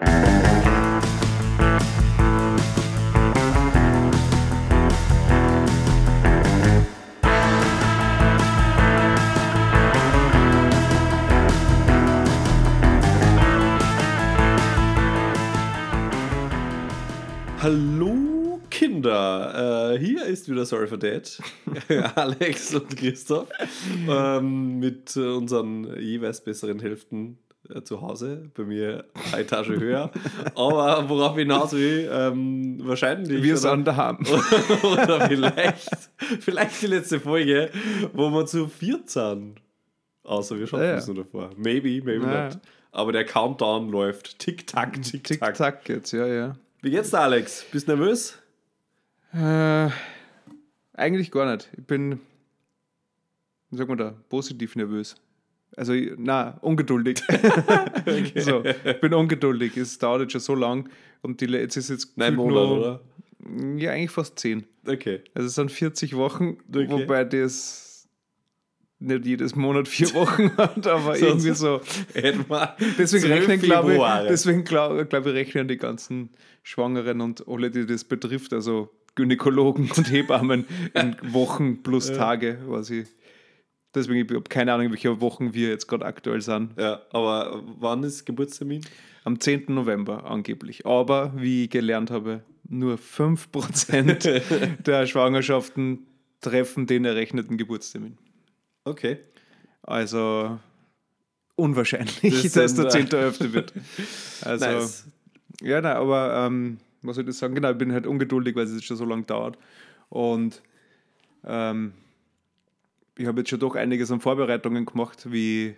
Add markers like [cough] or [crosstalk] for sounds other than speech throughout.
Hallo Kinder, äh, hier ist wieder Sorry for Dad, [laughs] [laughs] Alex und Christoph. Ähm, mit äh, unseren jeweils besseren Hälften zu Hause, bei mir eine Etage höher, [laughs] aber worauf ich hinaus will, ähm, wahrscheinlich Wir sind daheim. [laughs] oder vielleicht, vielleicht die letzte Folge, wo wir zu viert sind, außer wir schaffen Ja, ja. es nur davor, maybe, maybe Ja, not, ja. aber der Countdown läuft, tick-tack, tick-tack. Tick-Tack jetzt, ja, ja. Wie geht's dir, Alex? Bist du nervös? Äh, eigentlich gar nicht. Ich bin, wie sagt man da, positiv nervös. Also, na, ungeduldig. [laughs] so, ich bin ungeduldig. Es dauert jetzt schon so lang und die, jetzt ist jetzt Monate, nur- oder? Ja, eigentlich fast zehn. Okay. Also es sind 40 Wochen, Okay. wobei das nicht jedes Monat vier Wochen [laughs] hat, aber Sonst- irgendwie so. Wir Deswegen rechnen, glaube ich, deswegen glaube glaub ich, rechnen die ganzen Schwangeren und alle, die das betrifft, also Gynäkologen und Hebammen [laughs] in Wochen plus Tage, was ich. Deswegen, ich habe keine Ahnung, welche Wochen wir jetzt gerade aktuell sind. Ja, aber wann ist Geburtstermin? Am 10. November angeblich. Aber wie ich gelernt habe, nur 5% [laughs] der Schwangerschaften treffen den errechneten Geburtstermin. Okay. Also unwahrscheinlich, Das dass der äh, 10.11. wird. Also, nice. ja, nein, aber ähm, was soll ich das sagen? Genau, ich bin halt ungeduldig, weil es jetzt schon so lange dauert. Und ähm, ich habe jetzt schon doch einiges an Vorbereitungen gemacht, wie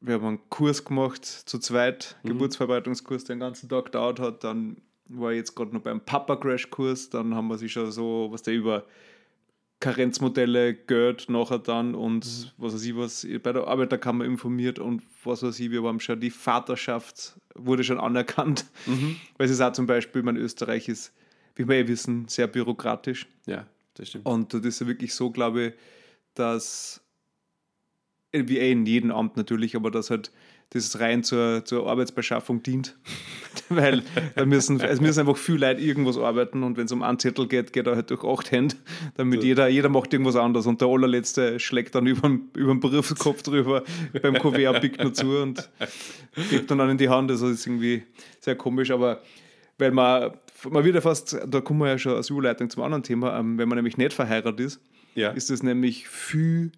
wir haben einen Kurs gemacht zu zweit, Geburtsvorbereitungskurs, der den ganzen Tag dauert hat. Dann war ich jetzt gerade noch beim Papa-Crash-Kurs. Dann haben wir sich schon so, was der über Karenzmodelle gehört nachher dann und was weiß ich was, bei der Arbeiterkammer informiert und was weiß ich, wir haben schon die Vaterschaft wurde schon anerkannt, weil es ist auch zum Beispiel, mein Österreich ist, wie wir ja wissen, sehr bürokratisch. Ja, das stimmt. und das ist ja wirklich so, glaube ich, dass, wie eh in jedem Amt natürlich, aber dass halt das rein zur, zur Arbeitsbeschaffung dient. [laughs] Weil da müssen, es müssen einfach viele Leute irgendwas arbeiten und wenn es um einen Zettel geht, geht er halt durch acht Hände, damit So. jeder, jeder macht irgendwas anderes und der allerletzte schlägt dann über den, Berufskopf drüber, [laughs] beim Kuvert pickt nur zu und gibt dann, dann in die Hand. Also das ist irgendwie sehr komisch, aber weil man, man wird ja fast, da kommen wir ja schon als Überleitung zum anderen Thema, ähm, wenn man nämlich nicht verheiratet ist, Ja. ist es nämlich viel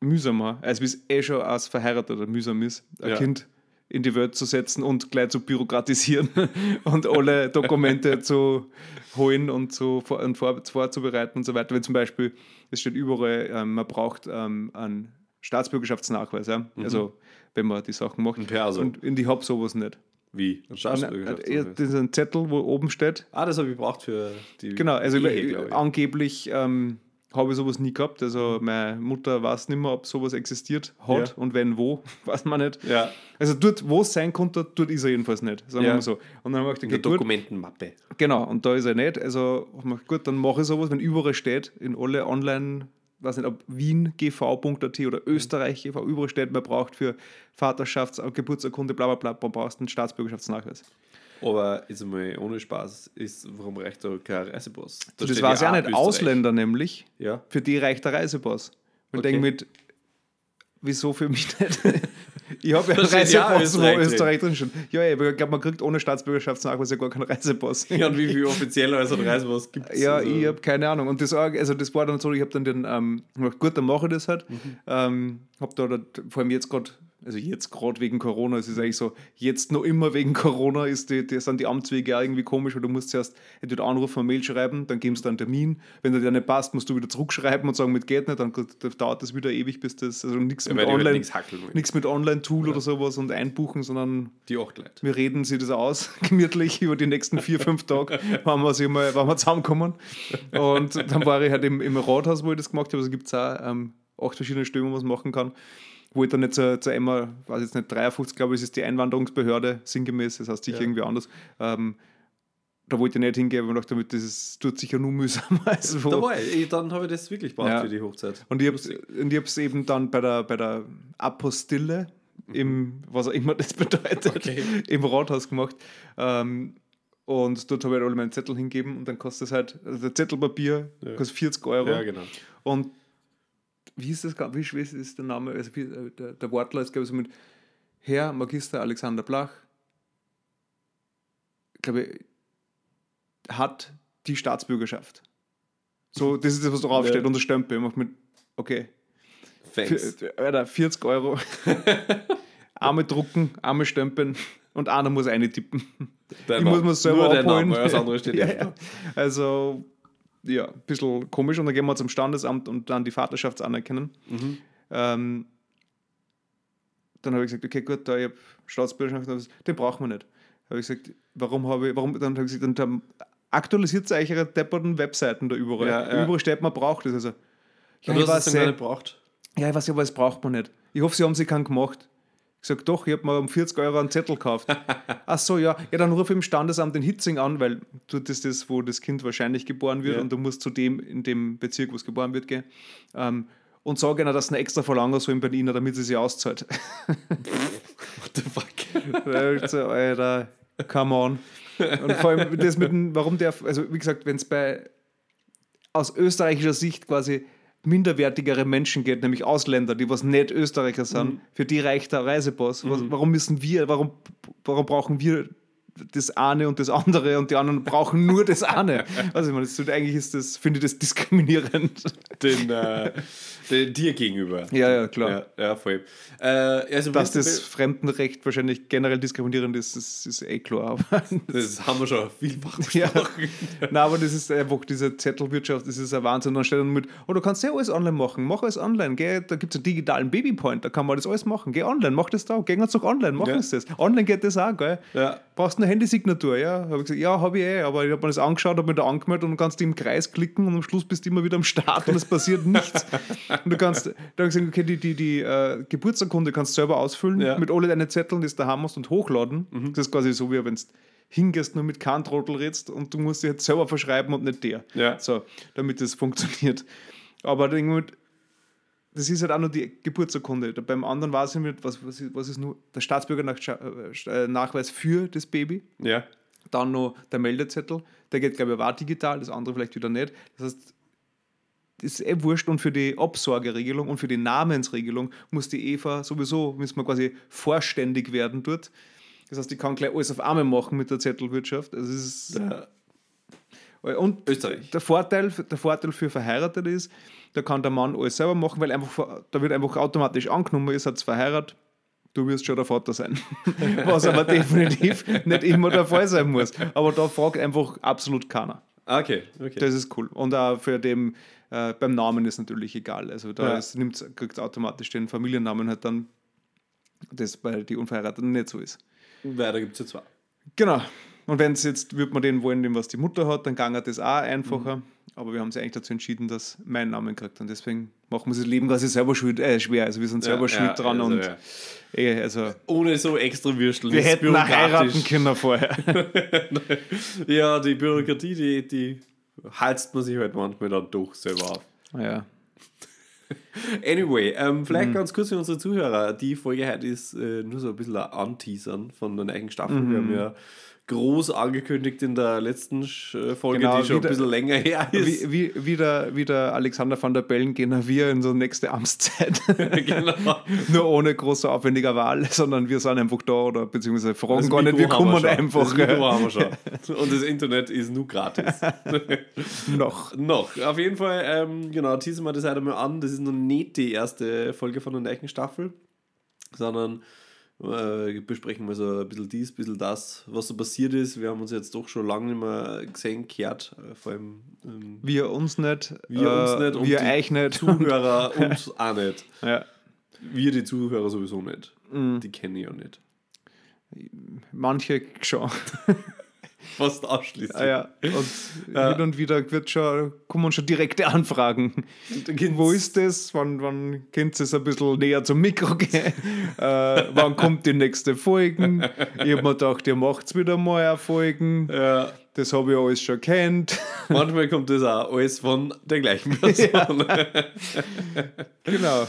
mühsamer, als wie es eh schon als Verheirateter mühsam ist, ein Ja. Kind in die Welt zu setzen und gleich zu bürokratisieren [laughs] und alle Dokumente [laughs] zu holen und, zu, vor- und vor, vorzubereiten und so weiter. Wenn zum Beispiel, es steht überall, ähm, man braucht ähm, einen Staatsbürgerschaftsnachweis, ja? also wenn man die Sachen macht. Perso. Und in die habe sowas nicht. Wie? Ein Staatsbürgerschaft. Das ist ein Zettel, wo oben steht, ah, das habe ich gebraucht für die. Genau, also Ehe, ich, angeblich ähm, habe ich sowas nie gehabt. Also meine Mutter weiß nicht mehr, ob sowas existiert hat Ja. und wenn wo, [laughs] weiß man nicht. Ja, Also dort, wo es sein konnte, dort ist er jedenfalls nicht. Sagen Ja. wir mal so. Und dann habe ich in der gedacht, gut, Dokumentenmappe. genau, und da ist er nicht. Also ich gedacht, gut, dann mache ich sowas, wenn überall steht, in alle online, weiß nicht, ob wiengv.at oder Österreich GV, überall steht, man braucht für Vaterschafts-, Geburtsurkunde, bla bla bla, man braucht einen Staatsbürgerschaftsnachweis. Aber jetzt mal ohne Spaß, ist, warum reicht da kein Reisepass? Da das weiß ja nicht, Österreich. Ausländer nämlich. Ja. Für die reicht der Reisepass. Und Okay. denke mit, wieso für mich nicht? [laughs] ich habe ja einen ja Reisepass, wo Österreich drin. Steht. Ja, ich glaube, man kriegt ohne Staatsbürgerschaftsnachweis ja gar keinen Reisepass. Ja, und wie viel offiziell als ein Reisepass gibt es? Ja, also, ich habe keine Ahnung. Und das, also das war dann so, ich habe dann den, ähm, gedacht, gut, dann mache ich das halt. Mhm. Ähm, habe da, da, vor allem jetzt gerade, also jetzt gerade wegen Corona, es ist eigentlich so, jetzt noch immer wegen Corona ist die, die, sind die Amtswege auch irgendwie komisch, weil du musst zuerst entweder anrufen, eine Mail schreiben, dann geben sie dann einen Termin. Wenn der dir nicht passt, musst du wieder zurückschreiben und sagen, mit geht nicht, dann dauert das wieder ewig, bis das, also nichts Ja, mit Online, nichts mit Online-Tool oder sowas und einbuchen, sondern Die acht Leute. wir reden sie das aus, [laughs] gemütlich über die nächsten vier, fünf Tage, wann wir, mal, wann wir zusammenkommen. Und dann war ich halt im, im Rathaus, wo ich das gemacht habe. Also gibt es auch ähm, acht verschiedene Stellen, wo man machen kann. Wo ich dann nicht zur, zur EMA, weiß jetzt nicht, 53, glaube ich, ist die Einwanderungsbehörde, sinngemäß, das heißt sicher Ja. irgendwie anders. Ähm, da wollte ich nicht hingehen, weil ich dachte, das ist, tut sicher nur mühsam. [laughs] als wo- Da war ich. Dann habe ich das wirklich gebraucht Ja. für die Hochzeit. und ich habe es eben dann bei der, bei der Apostille, im, was auch immer das [laughs] bedeutet, Okay. im Rathaus gemacht. Ähm, und dort habe ich halt alle meine Zettel hingegeben und dann kostet es halt, also der Zettelpapier Ja. kostet 40 Euro. Ja, genau. Und wie ist das, wie schwer ist der Name? Also wie, äh, der, der Wortler ist, glaube ich, so mit Herr Magister Alexander Blach, glaube ich, hat die Staatsbürgerschaft. So, das ist das, was draufsteht Ja. und der Stempel. Ich mach mit, okay, Thanks. Für, Alter, 40 Euro. [laughs] Arme drucken, Arme stempeln und einer muss eine tippen. Dein ich muss mir selber Nur abholen. Name, alles andere steht [laughs] ja, ja. Also, ja, ein bisschen komisch. Und dann gehen wir zum Standesamt und dann die Vaterschaftsanerkennen. Mhm. Ähm, dann habe ich gesagt, okay, gut, da ich habe Staatsbürgerschaft, den brauchen wir nicht. Habe ich gesagt, warum habe ich, warum, dann habe ich gesagt, dann aktualisiert euch ihre depperten Webseiten da überall. Ja, ja. Überall steht, man braucht das. Also, ja, ich hast weiß es dann gar nicht braucht. Ja, ich weiß ja, aber es braucht man nicht. Ich hoffe, sie haben sich keinen gemacht. Ich sage, doch, ich habe mir um 40 Euro einen Zettel gekauft. [laughs] Ach so, ja. Ja, dann ruf im Standesamt in Hitzing an, weil dort ist das, wo das Kind wahrscheinlich geboren wird Ja. und du musst zu dem, in dem Bezirk, wo es geboren wird, gehen. Ähm, und sage ihnen, dass sie extra verlangen sollen bei ihnen, damit sie sich auszahlt. [laughs] What the fuck? Da ich so, Alter, come on. Und vor allem das mit dem, warum der, also wie gesagt, wenn es bei aus österreichischer Sicht quasi minderwertigere Menschen geht, nämlich Ausländer, die was nicht Österreicher sind, für die reicht der Reisepass. Was, warum müssen wir, warum, warum brauchen wir das eine und das andere und die anderen brauchen nur das eine? Also ich meine, das, ist- eigentlich ist das, finde ich das diskriminierend. Den, äh, den dir gegenüber. Ja, ja, klar. Ja, ja voll. Äh, also Dass das Fremdenrecht wahrscheinlich generell diskriminierend ist, das ist eh klar. Aber [laughs] das haben wir schon vielfach [laughs] Ja. besprochen. Nein, aber das ist einfach diese Zettelwirtschaft, das ist ein Wahnsinn. Dann steht dann mit, oh, du kannst ja alles online machen, mach alles online, geh, da gibt es einen digitalen Babypoint, da kann man das alles machen, geh online, mach das da, geh uns doch online, mach Ja. das. Online geht das auch, gell? Ja. Brauchst eine Handysignatur, ja? Habe ich gesagt, ja, habe ich eh, aber ich habe mir das angeschaut, habe mir da angemeldet und du kannst im Kreis klicken und am Schluss bist du immer wieder am Start und es passiert nichts. [laughs] und du kannst, da habe ich gesagt, okay, die, die, die äh, Geburtsurkunde kannst du selber ausfüllen Ja. mit alle deinen Zetteln, die du daheim hast und hochladen. Mhm. Das ist quasi so, wie wenn du hingehst, nur mit keinem Trottel redst und du musst dir jetzt selber verschreiben und nicht der. Ja. So, damit das funktioniert. Aber das ist halt auch nur die Geburtsurkunde. Beim anderen weiß ich nicht, was, was, ist, was ist nur der Staatsbürgernachweis für das Baby. Ja. Dann noch der Meldezettel, der geht, glaube ich, auch digital, das andere vielleicht wieder nicht. Das heißt, das ist eh wurscht und für die Absorgeregelung und für die Namensregelung muss die Eva sowieso, müssen wir quasi vorständig werden dort. Das heißt, ich kann gleich alles auf einmal machen mit der Zettelwirtschaft. Also es ist, Ja. und Österreich. der Vorteil, der Vorteil für Verheiratete ist, da kann der Mann alles selber machen, weil einfach, da wird einfach automatisch angenommen, ihr seid verheiratet, du wirst schon der Vater sein. [laughs] Was aber definitiv nicht immer der Fall sein muss. Aber da fragt einfach absolut keiner. Okay, okay. Das ist cool. Und auch für den, äh, beim Namen ist natürlich egal. Also da Ja. ist, kriegt automatisch den Familiennamen halt dann, das bei die Unverheirateten nicht so ist. Weil da gibt es ja zwei. Genau. Und wenn es jetzt, würde man den wollen, den was die Mutter hat, dann ginge das auch einfacher. Mhm. Aber wir haben sich eigentlich dazu entschieden, dass mein Namen kriegt. Und deswegen machen wir das Leben quasi selber schuld, äh, schwer. Also wir sind selber Ja, schuld ja, dran. also, und ja. eh, also Ohne so extra Würstel. wir hätten heiraten können vorher. [laughs] Ja, die Bürokratie, die, die halst man sich halt manchmal dann doch selber auf. ja. [laughs] Anyway, ähm, vielleicht Mhm. ganz kurz für unsere Zuhörer. Die Folge heute ist äh, nur so ein bisschen ein Anteasern von der neuen Staffel. Wir Mhm. haben ja groß angekündigt in der letzten äh, Folge, Genau, die schon ein wieder- bisschen länger her ist. Wie, wie, wie, der, wie der Alexander van der Bellen gehen wir in so nächste Amtszeit. [laughs] genau. [laughs] Nur ohne große aufwendige Wahl, sondern wir sind einfach da oder beziehungsweise fragen Das gar nicht, wir kommen schon. einfach Das Mikro haben wir schon. [laughs] Und das Internet ist nur gratis. noch. noch. Auf jeden Fall, ähm, genau, teasen wir das heute mal an. Das ist noch nicht die erste Folge von der neuen Staffel, sondern äh, besprechen wir so ein bisschen dies, ein bisschen das, was so passiert ist. Wir haben uns jetzt doch schon lange nicht mehr gesehen, gehört, äh, vor allem ähm, Wir uns nicht, Wir uns nicht und wir die euch nicht. Zuhörer [laughs] uns auch nicht. ja. Wir, die Zuhörer, sowieso nicht. Mhm. Die kenne ich ja nicht. Manche schon. [laughs] [laughs] Fast ausschließlich. Ah, ja. Und [laughs] Ja. hin und wieder wird schon, kommen schon direkte Anfragen. Wo ist das? Wann, wann könnt ihr es ein bisschen näher zum Mikro gehen? [laughs] äh, wann kommt die nächste Folge? Ich habe mir gedacht, ihr macht wieder mal eine Folgen. Ja, Das habe ich alles schon kennt. manchmal kommt das auch alles von der gleichen Person. genau.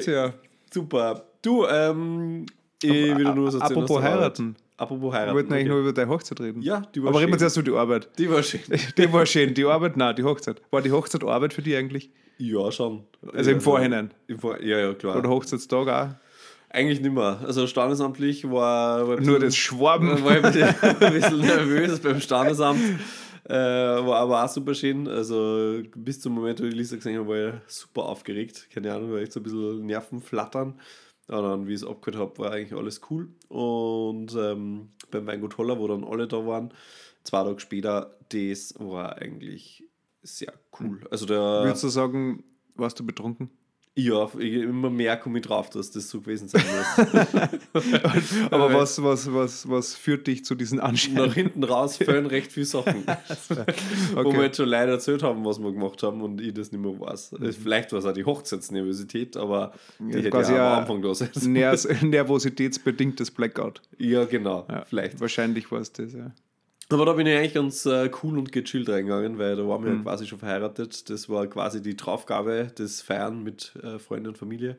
Tja. Super. Du, ähm, ich will nur erzählen apropos aus der Arbeit. heiraten. Apropos Wir wollten eigentlich okay. nur über deine Hochzeit reden. Ja, die war Aber reden wir schön. zuerst über die Arbeit. Die war schön. [laughs] Die war schön. Die Arbeit, nein, die Hochzeit. War die Hochzeit Arbeit für dich eigentlich? Ja, schon. Also im Vorhinein. Im Vor ja, ja, klar. Oder Hochzeitstag auch? Eigentlich nicht mehr. Also standesamtlich war, war Nur das Schwaben. [laughs] war ein bisschen, ein bisschen nervös beim Standesamt. Äh, war aber auch super schön. Also bis zum Moment, wo ich die Lisa gesehen habe, war ich super aufgeregt. Keine Ahnung, war echt so ein bisschen Nerven flattern. Dann, wie ich es abgehört habe, war eigentlich alles cool. Und ähm, beim Weingut Holler, wo dann alle da waren, zwei Tage später, das war eigentlich sehr cool. Also der, Würdest du sagen, warst du betrunken? Ja, immer mehr komme ich drauf, dass das so gewesen sein muss. [laughs] Aber Äh, was, was, was, was führt dich zu diesen nach Anscheinen? hinten raus fällen recht viele Sachen. [laughs] Wo Okay. wir jetzt schon leider erzählt haben, was wir gemacht haben und ich das nicht mehr weiß. Vielleicht war es auch die Hochzeitsnervosität, aber die Mhm. Ja, hätte quasi ja am Anfang da sein. Nervositätsbedingtes Blackout. Ja, genau, Ja, vielleicht. Wahrscheinlich war es das, ja. Aber da bin ich eigentlich ganz äh, cool und gechillt reingegangen, weil da waren wir Mhm. ja quasi schon verheiratet. Das war quasi die Draufgabe des Feiern mit äh, Freunden und Familie.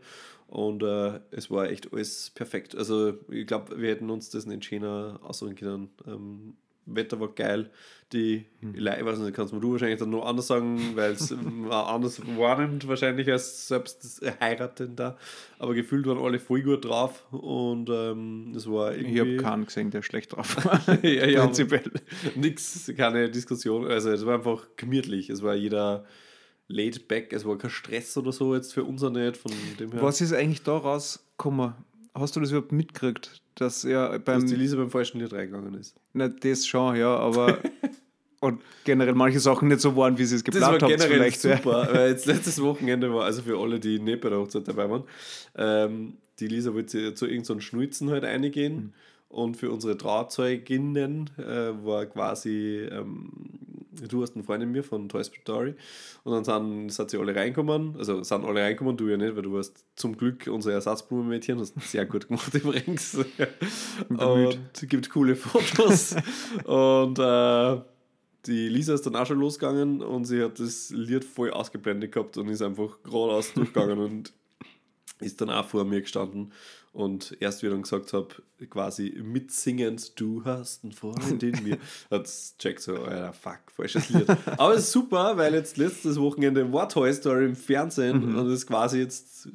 Und äh, es war echt alles perfekt. Also ich glaube, wir hätten uns das nicht schöner aussuchen können. Ähm, Wetter war geil. Die, Mhm. ich weiß nicht, kannst du wahrscheinlich dann noch anders sagen, weil es [laughs] anders wahrnimmt wahrscheinlich als selbst das Heiratender. Aber gefühlt waren alle voll gut drauf und ähm, es war irgendwie... Ich habe keinen gesehen, der schlecht drauf [laughs] war. ja, ja, Prinzipiell. Nix, keine Diskussion. Also es war einfach gemütlich. Es war jeder laid back, es war kein Stress oder so jetzt für uns auch nicht. Von dem her. Was ist eigentlich da rausgekommen? Hast du das überhaupt mitgekriegt? Dass dass beim. die Lisa beim falschen Lied reingegangen ist. Na, das schon, ja, aber. [laughs] und generell manche Sachen nicht so waren, wie sie es Das geplant war haben. generell Vielleicht, ja. super, [laughs] weil jetzt letztes Wochenende war, also für alle, die nicht bei der Hochzeit dabei waren, ähm, die Lisa wollte zu irgendeinem Schnulzen halt eingehen Mhm. und für unsere Trauzeuginnen äh, war quasi, ähm, du hast einen Freund in mir von Toy Story und dann sind, sind sie alle reinkommen, also sind alle reinkommen, du ja nicht, weil du warst zum Glück unser Ersatzblumenmädchen, hast sehr gut gemacht [laughs] übrigens. Und gibt coole Fotos. Und äh, die Lisa ist dann auch schon losgegangen und sie hat das Lied voll ausgeblendet gehabt und ist einfach geradeaus durchgegangen und ist dann auch vor mir gestanden und erst wie ich dann gesagt habe, quasi mitsingend, du hast einen Freund in mir, [laughs] hat checkt so, Alter, fuck, falsches Lied. Aber es ist super, weil jetzt letztes Wochenende war Toy Story im Fernsehen und ist quasi jetzt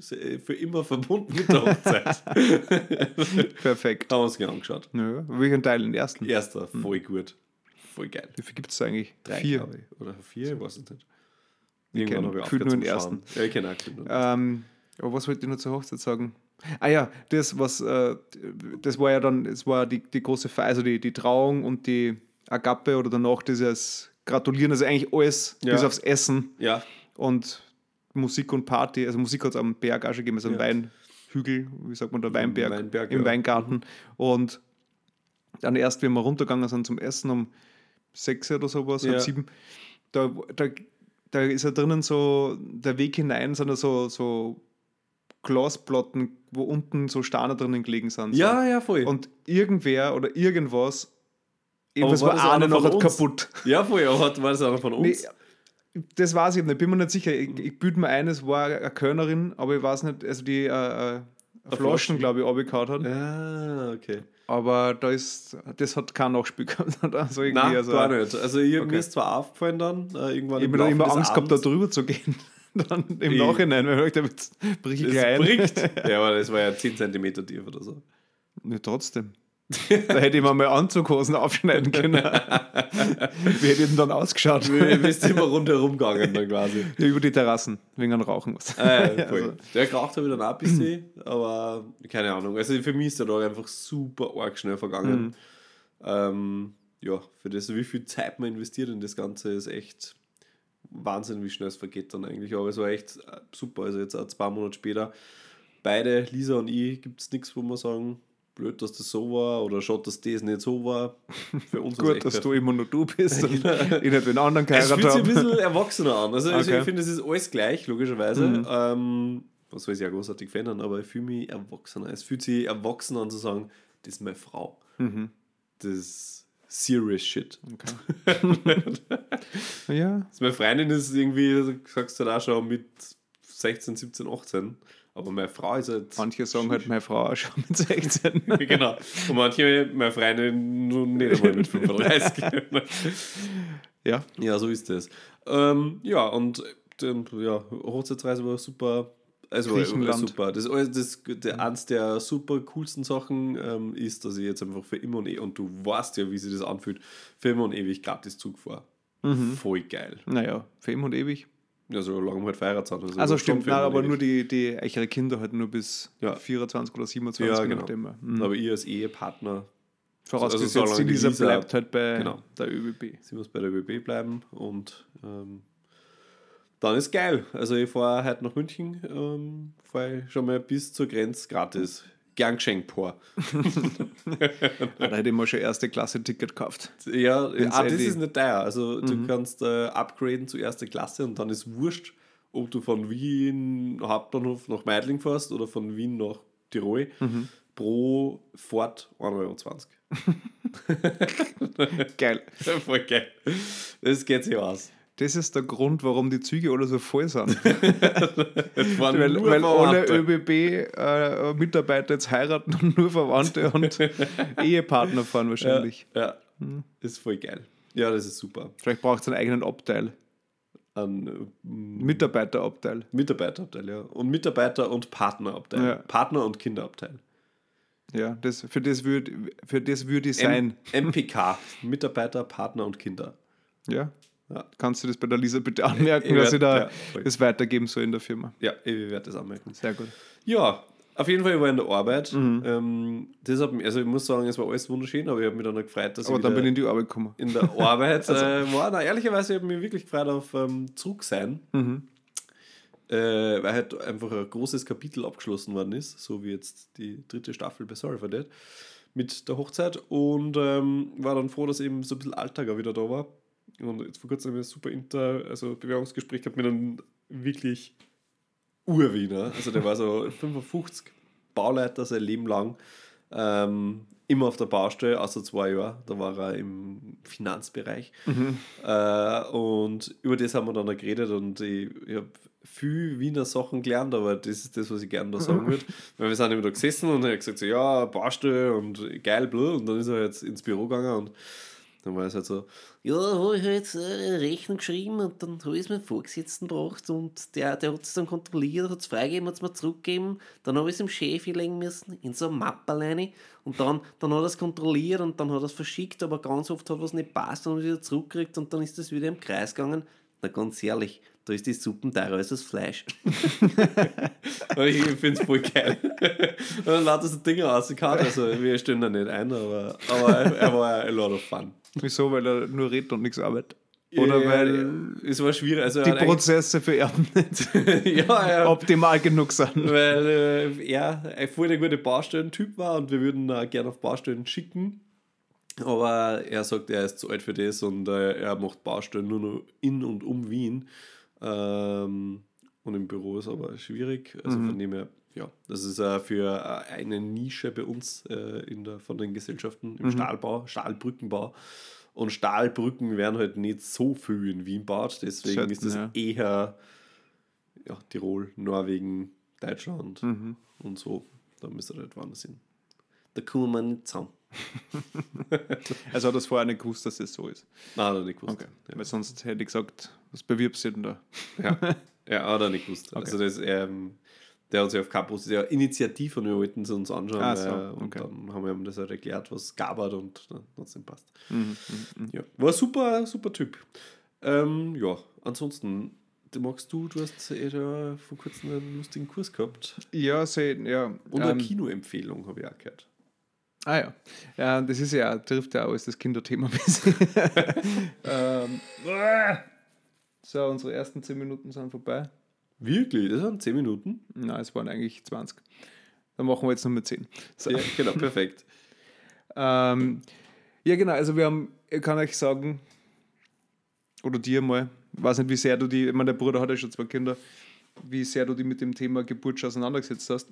für immer verbunden mit der Hochzeit. [laughs] Perfekt. Haben wir uns genau angeschaut. Ja, welchen Teil? Den ersten? Erster, voll gut. Voll geil. Wie viel gibt es eigentlich? Drei, Vier. glaube ich. Oder vier, ich weiß es nicht. Ich kenn habe gefühlt nur den ersten. Ja, ich kenne auch gefühlt nur den Ähm, aber was wollte ich noch zur Hochzeit sagen? Ah ja, das, was, äh, das war ja dann, es war die, die große Feier, also die, die Trauung und die Agape oder danach dieses Gratulieren, also eigentlich alles Ja. bis aufs Essen Ja, und Musik und Party. Also Musik hat es am Berg auch schon gegeben, also am Ja. Weinhügel, wie sagt man da, Weinberg, Weinberg, im ja. Weingarten. Und dann erst, wenn wir runtergegangen sind zum Essen um sechs oder sowas, Ja. halb sieben, da, da, da ist ja drinnen so, der Weg hinein sind da so, so Glasplatten, wo unten so Steine drinnen gelegen sind. So. ja, ja, voll. Und irgendwer oder irgendwas, Aber irgendwas war war, eine einer noch uns? kaputt. ja, voll. Aber war das einer von Nee, uns? das weiß ich nicht, bin mir nicht sicher. Ich, ich bilde mir ein, es war eine Kölnerin, aber ich weiß nicht, also die äh, äh, Flaschen? Glaube ich, abgekaut hat. Ah, okay. Aber da ist, das hat kein Nachspiel [laughs] gehabt. Also irgendwie, Nein, also, gar nicht. Also ich, mir Okay. ist zwar aufgefallen dann, äh, irgendwann Ich habe immer Angst gehabt, da Abends, drüber zu gehen. Dann im Ich- Nachhinein, weil ich jetzt brich ich es rein. bricht. [laughs] Ja, aber das war ja 10 cm tief oder so. Ja, trotzdem. da hätte ich mir mal Anzughosen aufschneiden können. [laughs] Wie hätte ich denn dann ausgeschaut? Du bist immer rundherum gegangen dann quasi. Ja, Über die Terrassen, wegen dem Rauchen. Äh, voll. Also- Der geraucht habe ich dann auch ein bisschen, aber keine Ahnung. Also für mich ist der Tag einfach super arg schnell vergangen. Mhm. Ähm, ja, für das, wie viel Zeit man investiert in das Ganze, ist echt Wahnsinn, wie schnell es vergeht dann eigentlich. Aber es war echt äh, super. Also jetzt auch zwei Monate später, beide, Lisa und ich, gibt es nichts, wo wir sagen, blöd, dass das so war oder schaut, dass das nicht so war. Für uns [laughs] Gut, dass du immer nur du bist und [laughs] ich nicht den anderen Es fühlt geheiratet sich ein bisschen erwachsener an. Also ich- Okay. ich finde, es ist alles gleich, logischerweise. Mhm. Ähm, was soll ich ja großartig verändern, aber ich fühle mich erwachsener. Es fühlt sich erwachsener an zu sagen, das ist meine Frau. Mhm. Das ist serious shit. [laughs] Ja, Also meine Freundin ist irgendwie, sagst du da schon, mit 16, 17, 18. Aber meine Frau ist halt. Manche sagen halt, meine Frau auch schon mit 16. [laughs] genau. Und manche, meine Freundin, nur nicht einmal mit 35. [laughs] ja. ja, so ist das. Ähm, ja, und ähm, ja, Hochzeitsreise war super. Also super. Das, das, der, eins der super coolsten Sachen ähm, ist, dass ich jetzt einfach für immer und ewig, und du weißt ja, wie sich das anfühlt, für immer und ewig gratis Zug fahre. Voll geil. Naja, für immer und ewig. Ja, so lange halt verheiratet sind. Also schon stimmt, nein, aber ewig. nur die, die eure Kinder halt nur bis Ja. 24 oder 27, Ja, genau. nachdem. Mhm. Aber ich als Ehepartner Vorausgesetzt, also Lisa die Lisa- bleibt halt bei Genau. der ÖBB. sie muss bei der ÖBB bleiben und ähm, dann ist geil. Also ich fahre heute nach München, ähm, fahre schon mal bis zur Grenze gratis. Gern geschenkt, paar. [laughs] Da hätte ich mir schon erste Klasse Ticket gekauft. Ja, ah, das ist nicht teuer. Also du kannst äh, upgraden zu erster Klasse und dann ist wurscht, ob du von Wien Hauptbahnhof nach Meidling fährst oder von Wien nach Tirol. Pro Fahrt 1,20 Euro. [laughs] Geil. [laughs] Voll geil. Das geht sich aus. Das ist der Grund, warum die Züge alle so voll sind. [laughs] Weil weil alle. ÖBB-Mitarbeiter jetzt heiraten und nur Verwandte und [laughs] Ehepartner fahren wahrscheinlich. Ja, ist voll geil. Ja, das ist super. Vielleicht braucht es einen eigenen Abteil. Ein äh, Mitarbeiterabteil. Mitarbeiterabteil, ja. Und Mitarbeiter- und Partnerabteil. Ja. Partner- und Kinderabteil. Ja, das, für das würde für das würd ich sein. M MPK. Mitarbeiter, Partner und Kinder. Ja. Ja. Kannst du das bei der Lisa bitte anmerken, Ich dass sie da ja, das weitergeben soll in der Firma? Ja, ich werde das anmerken. Sehr gut. Ja, auf jeden Fall ich war in der Arbeit. Mhm. Ähm, das hat mich, also ich muss sagen, es war alles wunderschön, aber ich habe mich dann gefreut, dass Aber ich dann bin ich in die Arbeit gekommen. in der Arbeit [laughs] Also äh, war. Na, ehrlicherweise habe ich mich wirklich gefreut auf ähm, Zurück sein. Mhm. Äh, weil halt einfach ein großes Kapitel abgeschlossen worden ist, so wie jetzt die dritte Staffel bei Sorry for That mit der Hochzeit und ähm, war dann froh, dass eben so ein bisschen Alltag auch wieder da war. Und jetzt vor kurzem ein super Inter, also Bewerbungsgespräch gehabt mit einem wirklich Urwiener. Also der war so [laughs] 55, Bauleiter sein Leben lang. Ähm, immer auf der Baustelle, außer zwei Jahre. Da war er im Finanzbereich. Äh, und über das haben wir dann geredet und ich, ich habe viel Wiener Sachen gelernt, aber das ist das, was ich gerne da sagen würde. [laughs] Weil wir sind immer da gesessen und er hat gesagt, so, ja, Baustelle und geil, blöd. Und dann ist er jetzt ins Büro gegangen und dann war es halt so, Ja, habe ich halt äh, eine Rechnung geschrieben und dann habe ich es meinem Vorgesetzten gebracht und der, der hat es dann kontrolliert, hat es freigegeben, hat es mir zurückgegeben. Dann habe ich es dem Chef legen müssen, in so eine Mappe alleine. Und dann, dann hat er es kontrolliert und dann hat er es verschickt, aber ganz oft hat was nicht passt und wieder zurückgekriegt und dann ist das wieder im Kreis gegangen. Na ganz ehrlich, da ist die Suppen teurer als das Fleisch. [laughs] Ich finde es voll geil. [laughs] Und dann lauter so Dinge rausgehauen. Also wir stellen da nicht ein, aber, aber er war a lot of fun. Wieso? Weil er nur redet und nichts arbeitet. Oder Ja, weil es war schwierig. Also die Prozesse für Erben nicht [laughs] ja, optimal genug sind. weil äh, er ein voll der gute Baustellentyp war und wir würden ihn auch gerne auf Baustellen schicken. Aber er sagt, er ist zu alt für das und äh, er macht Baustellen nur noch in und um Wien. Ähm, und im Büro ist aber schwierig. Also von dem her, ja, das ist äh, für äh, eine Nische bei uns äh, in der, von den Gesellschaften im Stahlbau, Stahlbrückenbau. Und Stahlbrücken werden halt nicht so viel in Wien gebaut, deswegen Selten, ist das ja. eher ja, Tirol, Norwegen, Deutschland Mhm. und so. Da müsste halt woanders hin. Da kommen wir nicht zusammen. [laughs] Also hat es vorher nicht gewusst, dass das so ist. Nein, hat er nicht gewusst. Okay. Weil sonst hätte ich gesagt, was bewirbst du denn da? Ja, [laughs] ja hat er nicht gewusst. Also das, ähm, der hat sich auf keine positive Initiative und wir wollten es uns anschauen. Ah, so, äh, und okay. dann haben wir ihm das halt erklärt, was gab hat und dann hat es ihm passt. Mhm, Ja, war super, super Typ. Ähm, ja, ansonsten, du magst du, du hast eh da vor kurzem einen lustigen Kurs gehabt. Ja, sehen, ja. Und eine ähm, Kinoempfehlung habe ich auch gehört. Ah ja. ja, das ist ja, trifft ja auch das Kinderthema ein bisschen. [laughs] [laughs] ähm, so, unsere ersten 10 Minuten sind vorbei. Wirklich? Das waren 10 Minuten? Nein, es waren eigentlich 20. Dann machen wir jetzt Nummer 10. So. Ja, genau, perfekt. [laughs] Ähm, ja, genau, also wir haben, ich kann euch sagen, oder dir mal, ich weiß nicht, wie sehr du die, ich meine, der Bruder hat ja schon zwei Kinder, wie sehr du die mit dem Thema Geburt schon auseinandergesetzt hast.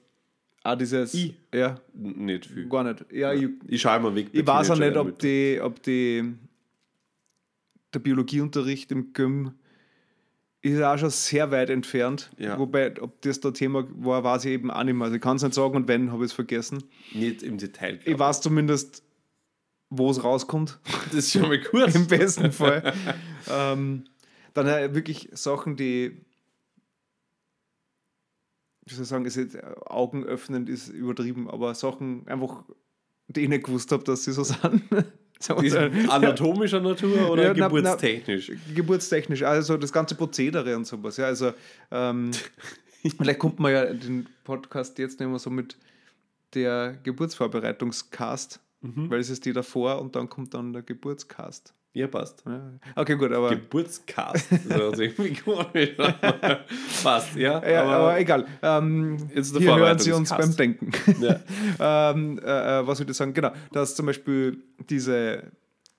Ah, dieses. Ich? Ja, Nicht viel. gar nicht. Ja, ich, Ich schaue mal weg. ich weiß auch nicht, ob, die, ob die, der Biologieunterricht im Gym ist auch schon sehr weit entfernt. Ja. Wobei, ob das da Thema war, weiß ich eben auch nicht mehr. Also ich kann es nicht sagen und wenn, habe ich es vergessen. Nicht im Detail. Ich weiß zumindest, wo es rauskommt. Das ist schon mal gut. [laughs] Im besten Fall. ähm, dann äh, wirklich Sachen, die, wie soll ich sagen, ist jetzt äh, augenöffnend ist übertrieben, aber Sachen einfach, die ich nicht gewusst habe, dass sie so [laughs] sind. [laughs] Anatomischer Natur oder Ja, na- na- geburtstechnisch? Geburtstechnisch, also das ganze Prozedere und sowas. Ja, also ähm, [laughs] vielleicht kommt man ja den Podcast jetzt nehmen wir so mit der Geburtsvorbereitungscast, Mhm. weil es ist die davor und dann kommt dann der Geburtscast. Ja, passt. Ja. Okay, gut, aber, Geburtscast. Also irgendwie [laughs] komisch. passt, ja. ja, aber, egal. Ähm, Jetzt hier hören Sie uns beim. Denken. Ja. [laughs] ähm, äh, äh, was würde ich sagen? Genau, dass zum Beispiel diese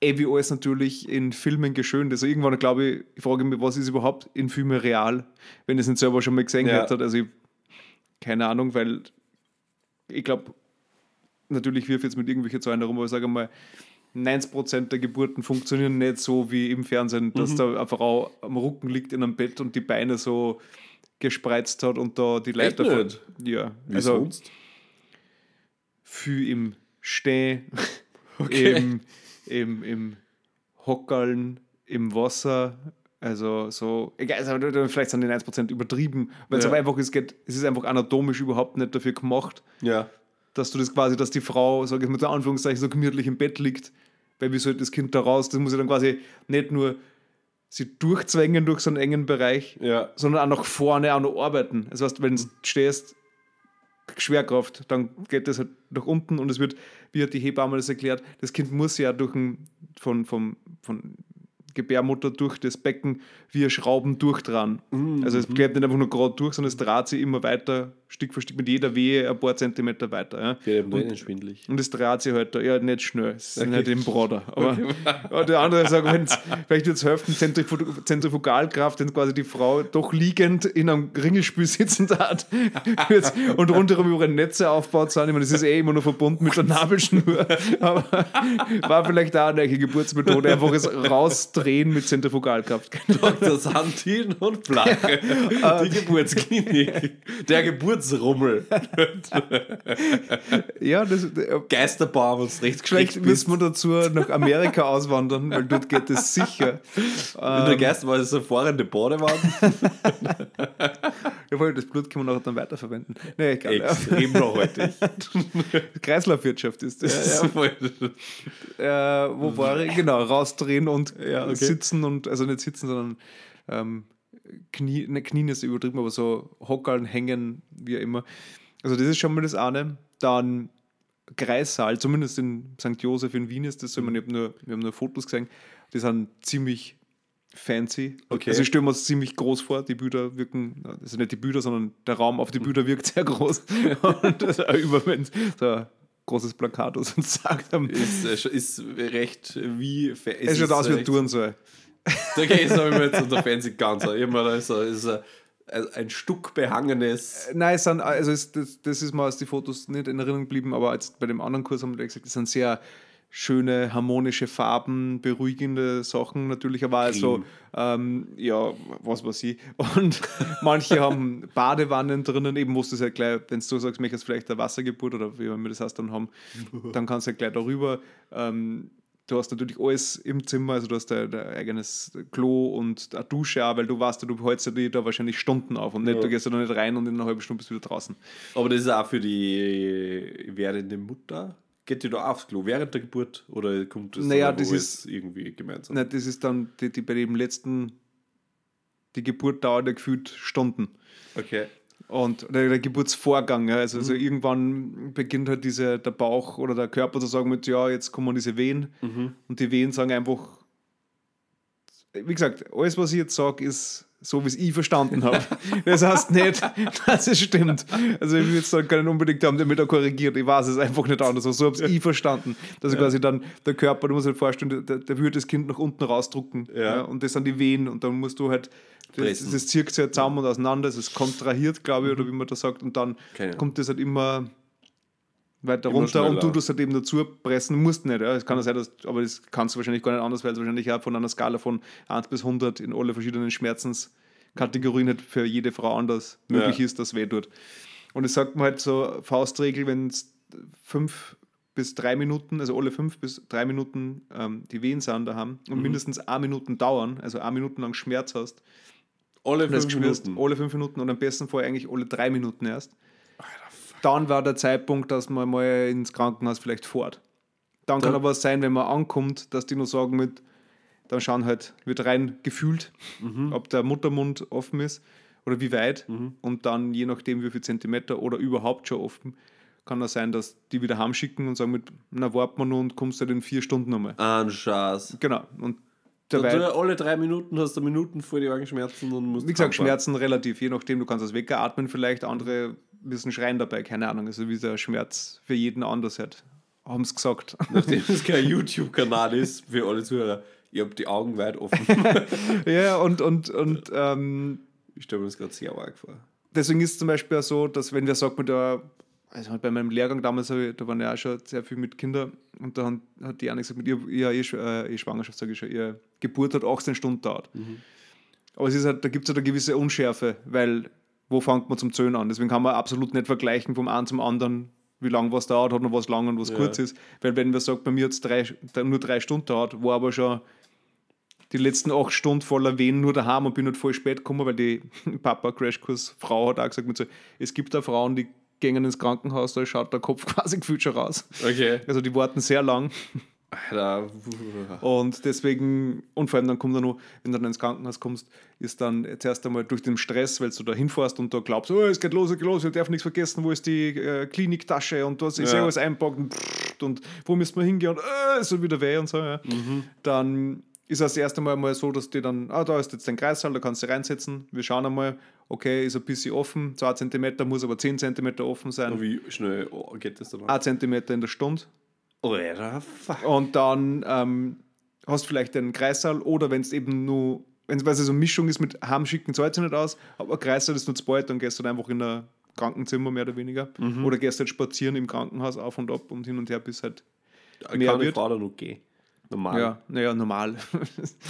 alles natürlich in Filmen geschönt ist. Also irgendwann glaube ich, ich frage mich, was ist überhaupt in Filmen real, wenn ich es nicht selber schon mal gesehen Ja. hätte. Also ich, keine Ahnung, weil ich glaube, natürlich wirf jetzt mit irgendwelchen Zahlen herum, aber ich sage mal, 90% der Geburten funktionieren nicht so wie im Fernsehen, dass da eine Frau am Rücken liegt in einem Bett und die Beine so gespreizt hat und da die Leiter nicht? Ja, Wie also sonst? viel im Stehen, [laughs] Okay. im, im, im Hockeln, im Wasser. Also so, egal, also vielleicht sind die 1% übertrieben, weil es Ja. aber einfach ist, es ist einfach anatomisch überhaupt nicht dafür gemacht, Ja. Dass du das quasi, dass die Frau, sage ich mit der Anführungszeichen, so gemütlich im Bett liegt, weil wie soll das Kind da raus? Das muss ja dann quasi nicht nur sie durchzwängen durch so einen engen Bereich, Ja. sondern auch nach vorne auch noch arbeiten. Das heißt, wenn du stehst, Schwerkraft, dann geht das halt nach unten und es wird, wie hat die Hebamme das erklärt, das Kind muss ja durch ein, von, von, von Gebärmutter durch das Becken wie Schrauben durchdran. Also es bleibt nicht einfach nur gerade durch, sondern es dreht sich immer weiter, Stück für Stück mit jeder Wehe ein paar Zentimeter weiter. Ja. Und- nicht schwindelig. und es dreht sich halt da, ja, nicht schnell, es ist Okay. nicht im Bruder. Aber [laughs] aber der andere sagt, wenn's, vielleicht wird es helfen, Zentrifug Zentrifugalkraft, wenn quasi die Frau doch liegend in einem Ringelspiel sitzen hat [laughs] Jetzt- und rundherum über Netze aufgebaut sind. Ich meine, das ist eh immer nur verbunden mit der Nabelschnur. [laughs] Aber war vielleicht auch eine Geburtsmethode, einfach es rausdrehen mit Zentrifugalkraft. [laughs] Dr. Santin und Flache. Die Geburtsklinik. Der Geburtsrummel. Ja, das, Geisterbaum und rechts vielleicht müssen wir dazu nach Amerika auswandern, weil dort geht es sicher. In der Geist war es so fahrende Badewanne. [laughs] Jawohl, das Blut kann man auch dann weiterverwenden. Nee, egal. ja. Extrem nachhaltig. [laughs] Kreislaufwirtschaft ist das. Ja, voll. Äh, wo war ich? Genau, rausdrehen und Ja, okay. sitzen und, also nicht sitzen, sondern ähm, Knie, ne, Knien ist übertrieben, aber so hockeln, hängen, wie auch immer. Also das ist schon mal das eine. Dann Kreissaal, zumindest in St. Josef in Wien ist das so, ich, meine, ich hab nur, wir haben nur Fotos gesehen, die sind ziemlich fancy. Okay. Also ich stelle mir es ziemlich groß vor, die Bilder wirken, also nicht die Bilder, sondern der Raum auf die Bilder wirkt sehr groß. [laughs] und das ist auch über so großes Plakat, was uns [laughs] sagt haben. Ist, äh, ist recht wie. fa- Es schaut aus wie ein recht- Turnsaal. Okay, das habe ich mir jetzt [laughs] unter Fancy ganz. Ich hab mir da so, ist ein, Stück behangenes. Nein, es sind, also es, das, das ist mir aus den Fotos nicht in Erinnerung geblieben, aber jetzt bei dem anderen Kurs haben wir gesagt, es sind sehr schöne, harmonische Farben, beruhigende Sachen natürlich, aber also, ähm, ja, was weiß ich. Und [laughs] manche haben Badewannen drinnen, eben musst du es ja gleich, wenn du sagst, möchtest vielleicht eine Wassergeburt oder wie immer das heißt dann haben, [laughs] dann kannst du ja gleich darüber. Ähm, Du hast natürlich alles im Zimmer, also du hast dein, dein eigenes Klo und eine Dusche auch, weil du weißt, du hältst ja die da wahrscheinlich Stunden auf und nicht, Ja. du gehst da nicht rein und in einer halben Stunde bist du wieder draußen. Aber das ist auch für die werdende Mutter. Geht die da aufs Klo während der Geburt oder kommt das Naja, dann das ist- irgendwie gemeinsam? Nein, das ist dann die, die bei dem letzten, die Geburt dauert ja gefühlt Stunden. Okay. Und der, der Geburtsvorgang, ja, also, Mhm. also irgendwann beginnt halt diese, der Bauch oder der Körper zu sagen mit, ja, jetzt kommen diese Wehen. Mhm. Und die Wehen sagen einfach, wie gesagt, alles, was ich jetzt sage, ist so, wie es ich verstanden habe. [laughs] Das heißt nicht, [laughs] dass es stimmt. Also ich will jetzt dann keinen unbedingt haben, der mich da korrigiert. Ich weiß es einfach nicht anders. Aber so habe ich verstanden. Dass quasi dann der Körper, du musst dir vorstellen, der, der würde das Kind nach unten rausdrucken. Ja. und das sind die Wehen. Und dann musst du halt, das, Pressen. das zirkt sich halt zusammen und auseinander. Es ist kontrahiert, glaube ich, oder wie man das sagt. Und dann Keine kommt das halt immer weiter Immer runter und du das halt eben dazu pressen musst nicht. Ja. Es kann ja sein, dass, aber das kannst du wahrscheinlich gar nicht anders, weil es wahrscheinlich auch von einer Skala von 1 bis 100 in alle verschiedenen Schmerzensgraden Kategorien halt für jede Frau anders möglich Ja. ist, dass weh tut. Und es sagt man halt so Faustregel, wenn es fünf bis drei Minuten, also alle fünf bis drei Minuten ähm, die Wehen sind da haben und mindestens eine Minuten dauern, also eine Minute lang Schmerz hast, Alle fünf Minuten. alle fünf Minuten und am besten Fall eigentlich alle drei Minuten erst. Dann war der Zeitpunkt, dass man mal ins Krankenhaus vielleicht fährt. Dann kann aber sein, wenn man ankommt, dass die nur sagen mit, dann schauen halt, wird rein gefühlt, Mhm. ob der Muttermund offen ist oder wie weit. Und dann, je nachdem, wie viel Zentimeter oder überhaupt schon offen, kann das sein, dass die wieder heimschicken und sagen mit, na, warten wir noch und kommst halt in vier Stunden nochmal. Ein Schatz. Genau. Und Du, derweil, alle drei Minuten hast du Minuten vor die Augenschmerzen und musst wie gesagt. Schmerzen relativ, je nachdem, du kannst das wegatmen vielleicht, andere müssen schreien dabei, keine Ahnung. Also wie der Schmerz für jeden anders hat. Haben es gesagt. [laughs] Nachdem es kein YouTube-Kanal ist, für alle Zuhörer, ich habe die Augen weit offen. [laughs] ja, und, und, und ähm, ich stelle mir das gerade sehr arg vor. deswegen ist es zum Beispiel auch so, dass wenn wir sagt man da, also bei meinem Lehrgang damals, da waren ja auch schon sehr viel mit Kindern und da hat die eine gesagt, mit ihr, ihr, ihr, äh, ihr Schwangerschaft, sage ich schon, ihre Geburt hat 18 Stunden dauert. Aber es ist halt, da gibt es halt eine gewisse Unschärfe, weil wo fängt man zum Zählen an? Deswegen kann man absolut nicht vergleichen vom einen zum anderen, wie lange was dauert, hat noch was lang und was Ja. kurz ist. Weil wenn wir sagt, bei mir jetzt drei, nur drei Stunden dauert, war aber schon die letzten acht Stunden voller Wehen nur daheim und bin nicht voll spät gekommen, weil die [laughs] Papa-Crashkurs-Frau hat auch gesagt, mit so, es gibt da Frauen, die gehen ins Krankenhaus, da schaut der Kopf [laughs] quasi gefühlt schon raus. Okay. Also die warten sehr lang Alter. und deswegen, und vor allem dann kommt dann noch, wenn du dann ins Krankenhaus kommst, ist dann zuerst einmal durch den Stress, weil du da hinfährst und da glaubst, oh, es geht los, es geht los, ich darf nichts vergessen, wo ist die äh, Kliniktasche und da ist Ja. ja. alles einpackt und, und wo müssen wir hingehen und äh, es wird wieder weh und so. Ja. Dann ist das erste Mal mal so, dass die dann, ah, da ist jetzt dein Kreissaal, da kannst du reinsetzen. Wir schauen einmal, okay, ist ein bisschen offen, 2 cm, muss aber 10 cm offen sein. Wie schnell geht das dann? 1 cm in der Stunde. Alter, fuck. Und dann ähm, hast du vielleicht einen Kreissaal oder wenn es eben nur, wenn es so eine Mischung ist mit Heimschicken, zahlt sich nicht aus, aber ein Kreissaal ist nur zu bald, dann gehst du halt einfach in ein Krankenzimmer mehr oder weniger. Oder gehst halt spazieren im Krankenhaus auf und ab und hin und her, bis halt. mehr Kann wird. Dann noch gehen? Normal. Ja, naja, normal.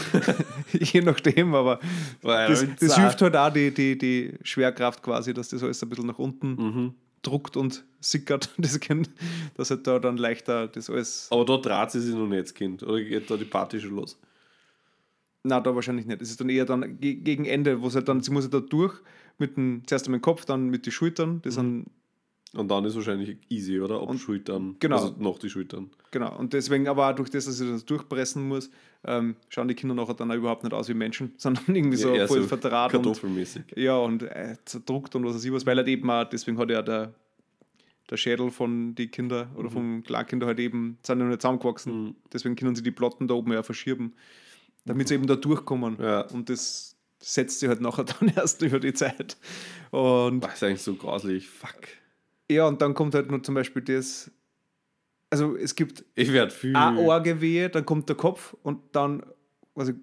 [laughs] Je nachdem, aber das, mit das hilft halt auch die, die, die Schwerkraft quasi, dass das alles ein bisschen nach unten Mhm. druckt und sickert, [laughs] das Kind, dass halt da dann leichter das alles. Aber da dreht sie sich noch nicht, Kind. Oder geht da die Party schon los? Na, da wahrscheinlich nicht. Es ist dann eher dann ge gegen Ende, wo es halt dann, sie muss halt da durch, mit dem, zuerst einmal den Kopf, dann mit den Schultern, das sind, Und dann ist wahrscheinlich easy, oder? Ab Und- Schultern. genau. Also nach die Schultern. genau. Und deswegen, aber auch durch das, dass sie das durchpressen muss, ähm, schauen die Kinder nachher dann auch überhaupt nicht aus wie Menschen, [laughs] sondern irgendwie so voll verdraht und Kartoffelmäßig. Ja, und äh, zerdruckt und was weiß ich was, weil halt eben auch, deswegen hat ja der, der Schädel von den Kindern oder Mhm. vom Kleinkinder halt eben, sind ja nicht zusammengewachsen. Deswegen können sie die Platten da oben ja verschieben, damit sie eben da durchkommen. Mhm. Ja. Und das setzt sich halt nachher [laughs] dann erst über die Zeit. Und Das ist eigentlich so grauslich. Fuck. Ja, und dann kommt halt nur zum Beispiel das, also es gibt Ich werde viel. eine Ohrgewehe, dann kommt der Kopf und dann, also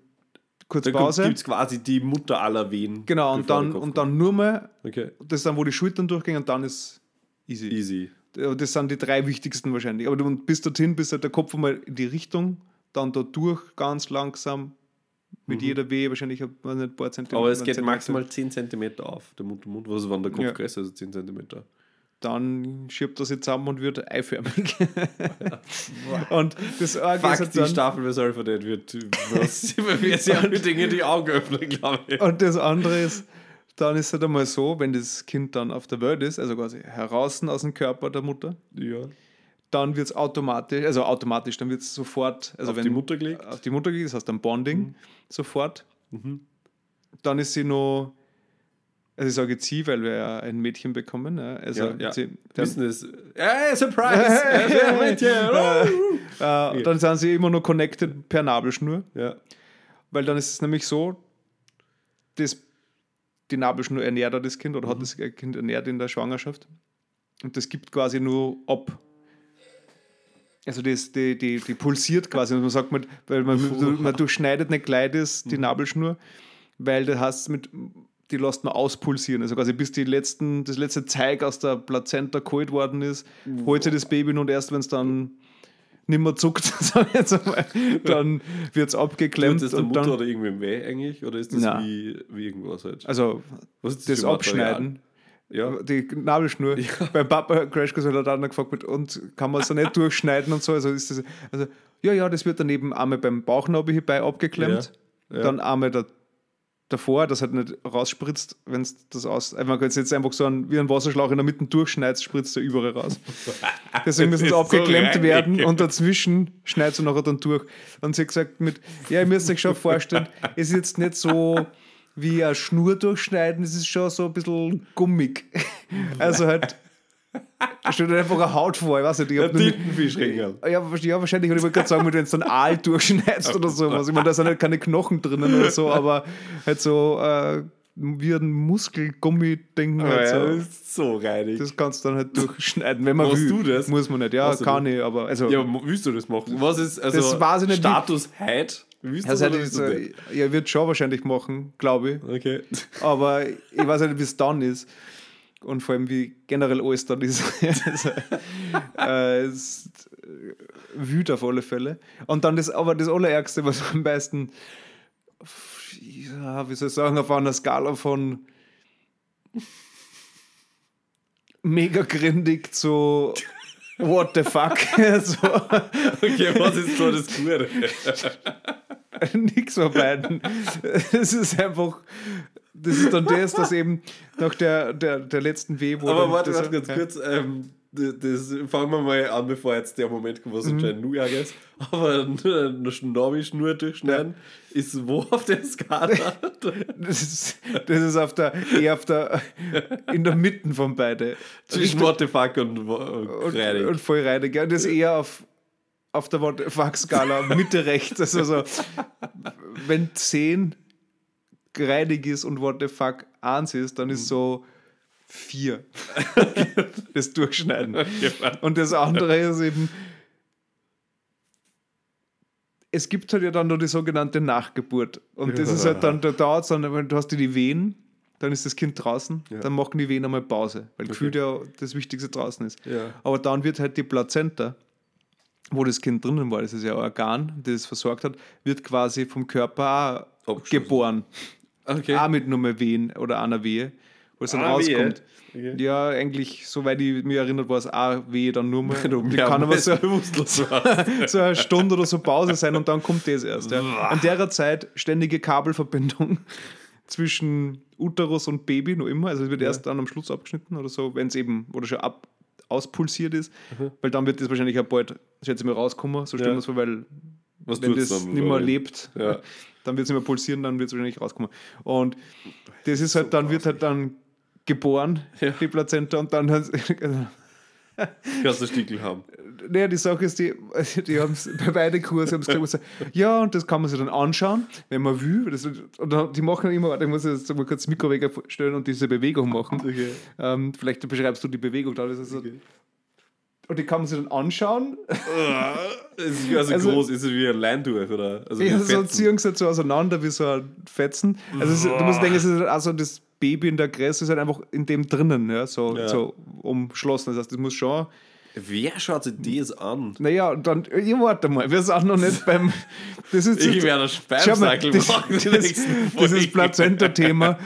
kurz da Pause. gibt es quasi die Mutter aller Wehen. Genau, und dann, und dann nur mal. Okay. das ist dann, wo die Schultern durchgehen und dann ist easy. Easy. Das sind die drei wichtigsten wahrscheinlich. Aber du bis dorthin, bis halt der Kopf einmal in die Richtung, dann da durch, ganz langsam, mit jeder Wehe, wahrscheinlich ein paar ein paar Zentimeter. Mhm. Aber es geht Zentimeter. maximal 10 cm auf, der Mund-to-Mund. Was, wenn der Kopf Ja. größer ist als 10 cm? Dann schiebt das jetzt zusammen und wird eiförmig. [laughs] [laughs] und das ist Fuck, halt die dann, Staffel Solver Dead wird was wir sehr viele Dinge die Augen öffnen, glaube ich. Und das andere ist, dann ist es halt einmal so, wenn das Kind dann auf der Welt ist, also quasi heraus aus dem Körper der Mutter, Ja. dann wird es automatisch, also automatisch, dann wird es sofort, also Auf wenn die Mutter gelegt? auf die Mutter gelegt, das heißt dann Bonding sofort. Dann ist sie noch, also ich sage jetzt sie, weil wir ja ein Mädchen bekommen. Ja, also Ja, ja. Sie, Wissen es. Hey, Surprise! Hey, Mädchen! [laughs] äh, dann sind sie immer noch connected per Nabelschnur, ja. weil dann ist es nämlich so, das, die Nabelschnur ernährt ja das Kind oder hat das Kind ernährt in der Schwangerschaft. Und das gibt quasi nur ab. Also das, die, die, die pulsiert quasi. Und man sagt, man, weil man, man durchschneidet nicht gleich das, die Nabelschnur, weil das heißt, mit, die lässt man auspulsieren. Also quasi bis die letzten, das letzte Zeug aus der Plazenta geholt worden ist, holt sie das Baby und erst wenn es dann nicht mehr zuckt, [laughs] sag ich jetzt einmal, dann wird es Tut abgeklemmt. das der Mutter dann, oder irgendwem weh eigentlich? Oder ist das Nein. wie, wie irgendwas halt? also Was ist das Material? Abschneiden, Ja. die Nabelschnur. Beim Papa Crash Kurs hat er dann gefragt, mit, und kann man es nicht durchschneiden und so. Also ist das, also ja, ja, das wird daneben einmal beim Bauchnabel hierbei abgeklemmt, Ja, ja. dann einmal da, davor, dass halt nicht rausspritzt, wenn es das aus. Also man kann es jetzt einfach so einen, wie ein Wasserschlauch in der Mitte durchschneidest, spritzt der überall raus. [laughs] Deswegen müssen sie so abgeklemmt reinig. werden und dazwischen schneidest du nachher dann durch. Und sie hat gesagt, mit, ja, ihr müsst euch schon vorstellen, [laughs] es ist jetzt nicht so wie eine Schnur durchschneiden, es ist schon so ein bisschen gummig. [laughs] Also halt, stell dir einfach eine Haut vor, ich weiß nicht, ich Ein Tintenfischringel. ja, wahrscheinlich- ja, wahrscheinlich. Und ich wollte gerade sagen, wenn du jetzt einen Aal durchschneidest oder sowas. Ich meine, da sind halt keine Knochen drinnen oder so, aber halt so äh, wie ein Muskelgummi-Ding. Ja, Halt ja, das so. ist so reinig. Das kannst du dann halt durchschneiden, wenn man Machst will. du das? Muss man nicht. Ja, Machst kann ich, aber also. ja, willst du das machen? Was ist also Das weiß ich nicht, Status heute? Willst du also das ist, nicht? äh, ja, wird schon wahrscheinlich machen, glaube ich. Okay. Aber ich weiß nicht, wie es dann ist. Und vor allem, wie generell dann ist. [laughs] also, äh, es ist äh, wütend auf alle Fälle. Und dann das, aber das Allerärgste, was am meisten, ja, wie soll ich sagen, auf einer Skala von mega grindig zu what the fuck. [laughs] so, Okay, was ist so das Gute? [laughs] nix von beiden. Es ist einfach, das ist dann das, dass eben nach der, der, der letzten W, wo Aber warte, das- warte ganz ja. kurz. Ähm, das, das fangen wir mal an, bevor jetzt der Moment kommt, was Mhm. anscheinend nur ist. Aber eine Schnabelschnur durchschneiden ist wo auf der Skala? [laughs] Das ist, das ist auf der, eher auf der, in der Mitte von beide. Zwischen What the fuck und, und und, Reinig. und voll reinig. Ja, das ist eher auf, auf der What the Fuck-Skala, Mitte rechts. Also so, wenn 10 reinig ist und What the Fuck 1 ist, dann ist so 4. [laughs] das Durchschneiden. Und das andere [laughs] ist eben, es gibt halt ja dann noch die sogenannte Nachgeburt. Und das ist halt dann, da dauert es dann, wenn du hast ja die Wehen, dann ist das Kind draußen, dann machen die Wehen einmal Pause, weil gefühlt ja das Wichtigste draußen ist. Ja. Aber dann wird halt die Plazenta, wo das Kind drinnen war, das ist ja ein Organ, das es versorgt hat, wird quasi vom Körper geboren. Okay. Auch mit nur mehr Wehen oder einer Wehe, wo es dann Ah, rauskommt. Okay. Ja, eigentlich, soweit ich mich erinnert, war es auch Wehe dann nur [laughs] mehr. Du Die kann aber so, [laughs] [laughs] so eine Stunde oder so Pause sein und dann kommt das erst. Ja. An der Zeit ständige Kabelverbindung zwischen Uterus und Baby noch immer. Also es wird erst dann am Schluss abgeschnitten oder so, wenn es eben oder schon ab, auspulsiert ist, weil dann wird das wahrscheinlich auch bald, schätze ich mal, rauskommen, so stellen Ja. wir es vor, weil Was wenn das nicht mehr lebt, Ja. Dann wird es mehr pulsieren, dann wird es wahrscheinlich rauskommen. Und das ist halt, dann wird halt dann geboren, Ja. die Plazenta, und dann [laughs] Kannst du Stickel haben. naja, die Sache ist, die, [laughs] die haben es bei beiden Kursen haben gesagt, [laughs] ja, und das kann man sich dann anschauen, wenn man will. Das, und die machen immer, warte, ich muss jetzt mal kurz das Mikro wegstellen und diese Bewegung machen. Okay. Ähm, vielleicht beschreibst du die Bewegung da. Das ist so, Und die kann man sich dann anschauen. [laughs] Es ist also, Also- groß, ist es wie ein Leintuch, oder? Also Ja, so ziehen sie so auseinander wie so ein Fetzen. Also es, du musst denken, es ist halt auch so das Baby in der Größe ist halt einfach in dem drinnen, ja, so, Ja. so umschlossen. Das heißt, das muss schon Wer schaut sich das an? Naja, dann, ja, warte mal, wir sind noch nicht beim. Das ist [laughs] Ich werde Spamsackel das, machen. [laughs] das, nächsten dieses Folgen. Plazenta-Thema,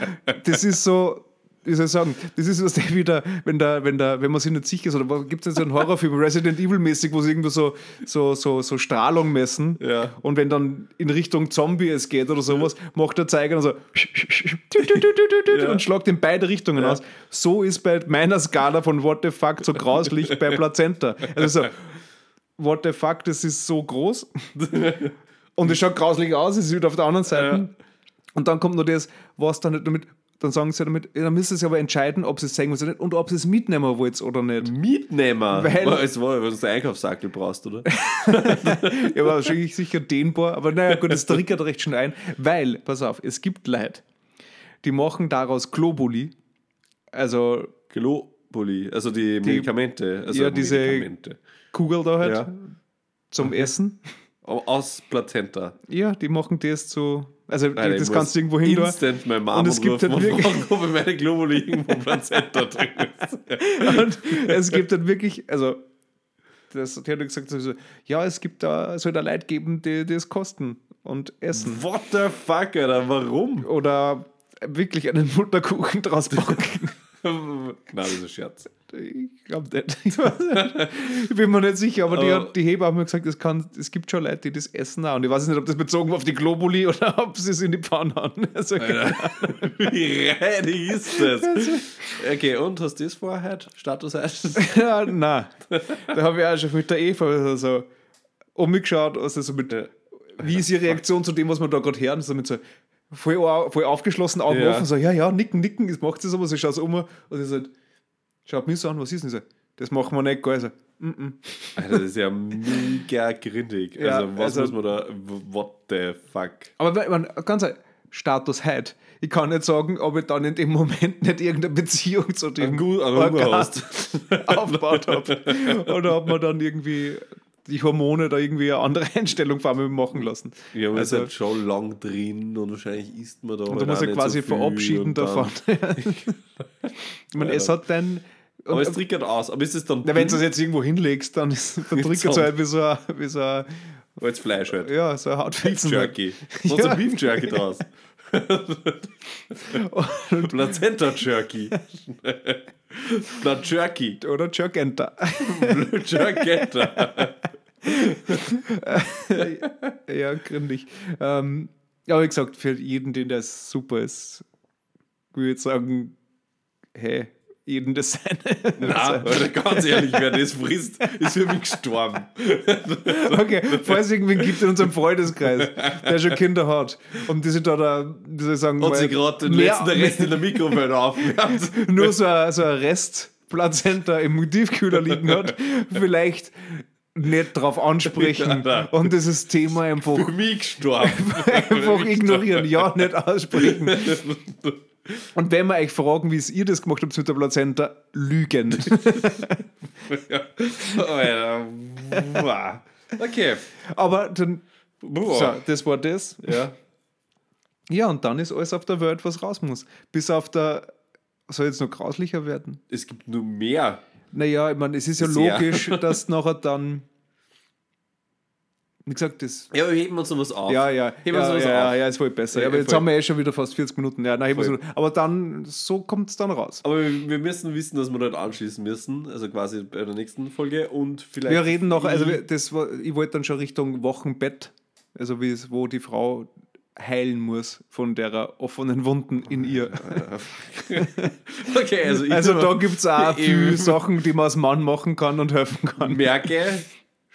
das ist so, wie soll ich sagen, das ist was der wieder, wenn der, wenn der, wenn man sich nicht sicher ist, oder gibt es so einen Horrorfilm, Resident Evil-mäßig, wo sie irgendwo so, so, so, so Strahlung messen Ja. und wenn dann in Richtung Zombie es geht oder sowas, macht der Zeiger dann so Ja. [laughs] und schlagt in beide Richtungen Ja. aus. So ist bei meiner Skala von What the fuck so grauslich bei [laughs] Plazenta. Also so, what the fuck, das ist so groß. [laughs] Und es schaut grauslich aus, es ist wieder auf der anderen Seite. Ja. Und dann kommt noch das, was dann nicht damit, dann sagen sie damit, ja, dann müssen sie aber entscheiden, ob sie es wollen oder nicht und ob sie es mitnehmen wollen oder nicht. Mietnehmer. Weil- es war, wenn du Einkaufssackel brauchst, oder? [laughs] Ja, war wahrscheinlich sicher dehnbar, aber naja, gut, das triggert recht schnell ein, weil, pass auf, es gibt Leute, die machen daraus Globuli, also Globuli, also die, Medikamente. Also ja, diese- Medikamente. Kugel da halt Ja. zum Essen. Aus Plazenta. Ja, die machen das zu, also Nein, das kannst du irgendwo hin. Instant [laughs] meine Mama [laughs] Und es gibt halt wirklich- ob meine Globuli irgendwo Plazenta drin ist. Und es gibt dann wirklich, also das, die hat gesagt, so, ja, es gibt da, soll da Leute geben, die, die es kosten und essen. What the fuck, Alter? Warum? Oder wirklich einen Mutterkuchen draus backen. [laughs] Nein, das ist ein Scherz. Ich glaube [laughs] nicht. ich bin mir nicht sicher, aber die, Aber- hat, die Hebamme hat mir gesagt, es, kann, es gibt schon Leute, die das essen auch. Und ich weiß nicht, ob das bezogen war auf die Globuli oder [laughs] ob sie es in die Pfanne haben. [laughs] Also, Wie reinig ist das? Okay, und hast du das vorher? Status heute? ja, nein. Da habe ich auch schon mit der Eva so umgeschaut, also so mit, wie ist ihre Reaktion zu dem, was wir da gerade hören, so mit so voll, voll aufgeschlossen, Augen Ja. offen, so, ja, ja, nicken, nicken, das macht sie so, aber sie schaut so um und sie sagt, schaut mich so an, was ist denn so? Das machen wir nicht? Also, Alter, das ist ja mega grindig. Ja, also, was also- muss man da. What the fuck? Aber meine, ganz ehrlich, Status heute. Ich kann nicht sagen, ob ich dann in dem Moment nicht irgendeine Beziehung zu dem Organ [laughs] aufgebaut habe. Oder ob man dann irgendwie die Hormone da irgendwie eine andere Einstellung vor mir machen lassen. Ja, man Also- ist halt schon lang drin und wahrscheinlich isst man da. Und halt du musst ja quasi so verabschieden davon. [laughs] ich meine, es hat dann. Aber es triggert aus. Aber ist es dann. Na, wenn du es jetzt irgendwo hinlegst, dann, ist, dann Nicht triggert es halt wie so ein, wie so ein, Als Fleisch halt. ja, so ein Beef Hautfetzen. Jerky. Machst Ja. du Beef Jerky draus? [laughs] Plazenta Jerky. Blood Jerky. Oder Jerkenter. [laughs] Jerketta. [laughs] ja, gründig. Ähm, aber wie gesagt, für jeden, den das super ist, würde ich sagen, hey, jeden das seine. [laughs] Na, Alter, ganz ehrlich, wer das frisst, ist für mich gestorben. [laughs] Okay, falls es irgendwen gibt in unserem Freundeskreis, der schon Kinder hat und die sich da, da wie soll ich sagen, Hat sie gerade den letzten Rest in der Mikrowelle [laughs] aufgewärmt. nur so ein, so ein Restplazenta im Tiefkühler liegen hat, vielleicht nicht drauf ansprechen Ja, nein. und dieses Thema einfach, Für mich gestorben. einfach ignorieren, ja, nicht aussprechen. Und wenn wir euch fragen, wie es ihr das gemacht habt mit der Plazenta, lügen. [laughs] Alter. Wow. Okay. Aber dann, so, das war das. Ja. Ja, und dann ist alles auf der Welt, was raus muss. Bis auf der, soll jetzt noch grauslicher werden? Es gibt nur mehr. Naja, ich meine, es ist ja Sehr. logisch, dass nachher dann, wie gesagt, das. Ja, wir heben uns noch was auf. Ja, ja, Heben ja, sowas ja, auf. ja, ist voll besser. Ja, aber jetzt voll. haben wir eh schon wieder fast 40 Minuten. Ja, nein, heben wir Voll. so. Aber dann, so kommt es dann raus. Aber wir wir müssen wissen, dass wir dort anschließen müssen. Also quasi bei der nächsten Folge. Und vielleicht. Wir reden noch, also wir- das war, ich wollte dann schon Richtung Wochenbett, also wo die Frau heilen muss von der offenen Wunden in ihr. [laughs] Okay, also ich Also da gibt es auch [laughs] viele. Sachen, die man als Mann machen kann und helfen kann. merke.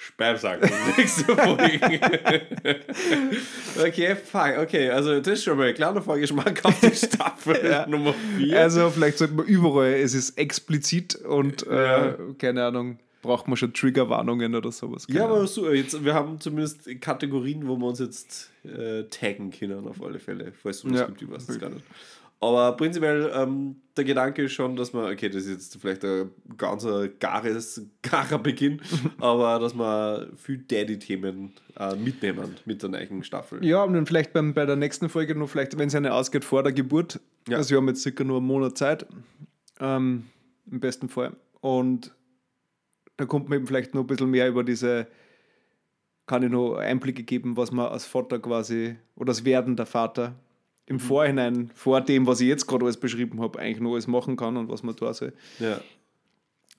Speibsack. [laughs] Nächste Folge. [laughs] okay, fuck. Okay, also das ist schon mal ein kleiner Vorgeschmack auf die Staffel [laughs] Ja. Nummer 4. Also vielleicht sollte man überall, es ist explizit und Ja. äh, keine Ahnung, braucht man schon Triggerwarnungen oder sowas. Keine ja, aber so, jetzt, wir haben zumindest Kategorien, wo wir uns jetzt äh, taggen können, auf alle Fälle. Falls du Ja. gibt, ich weiß das gar nicht. Aber prinzipiell, ähm, der Gedanke ist schon, dass man, okay, das ist jetzt vielleicht ein ganz gares, garer Beginn, [laughs] aber dass man viel Daddy-Themen äh, mitnehmen mit der neuen Staffel. Ja, und dann vielleicht beim, bei der nächsten Folge nur vielleicht, wenn es eine ausgeht vor der Geburt. Ja. Also wir haben jetzt circa nur einen Monat Zeit. Ähm, Im besten Fall. Und da kommt man eben vielleicht noch ein bisschen mehr über diese, kann ich noch Einblicke geben, was man als Vater quasi, oder als werdender Vater im Mhm. Vorhinein, vor dem, was ich jetzt gerade alles beschrieben habe, eigentlich noch alles machen kann und was man da soll. Ja.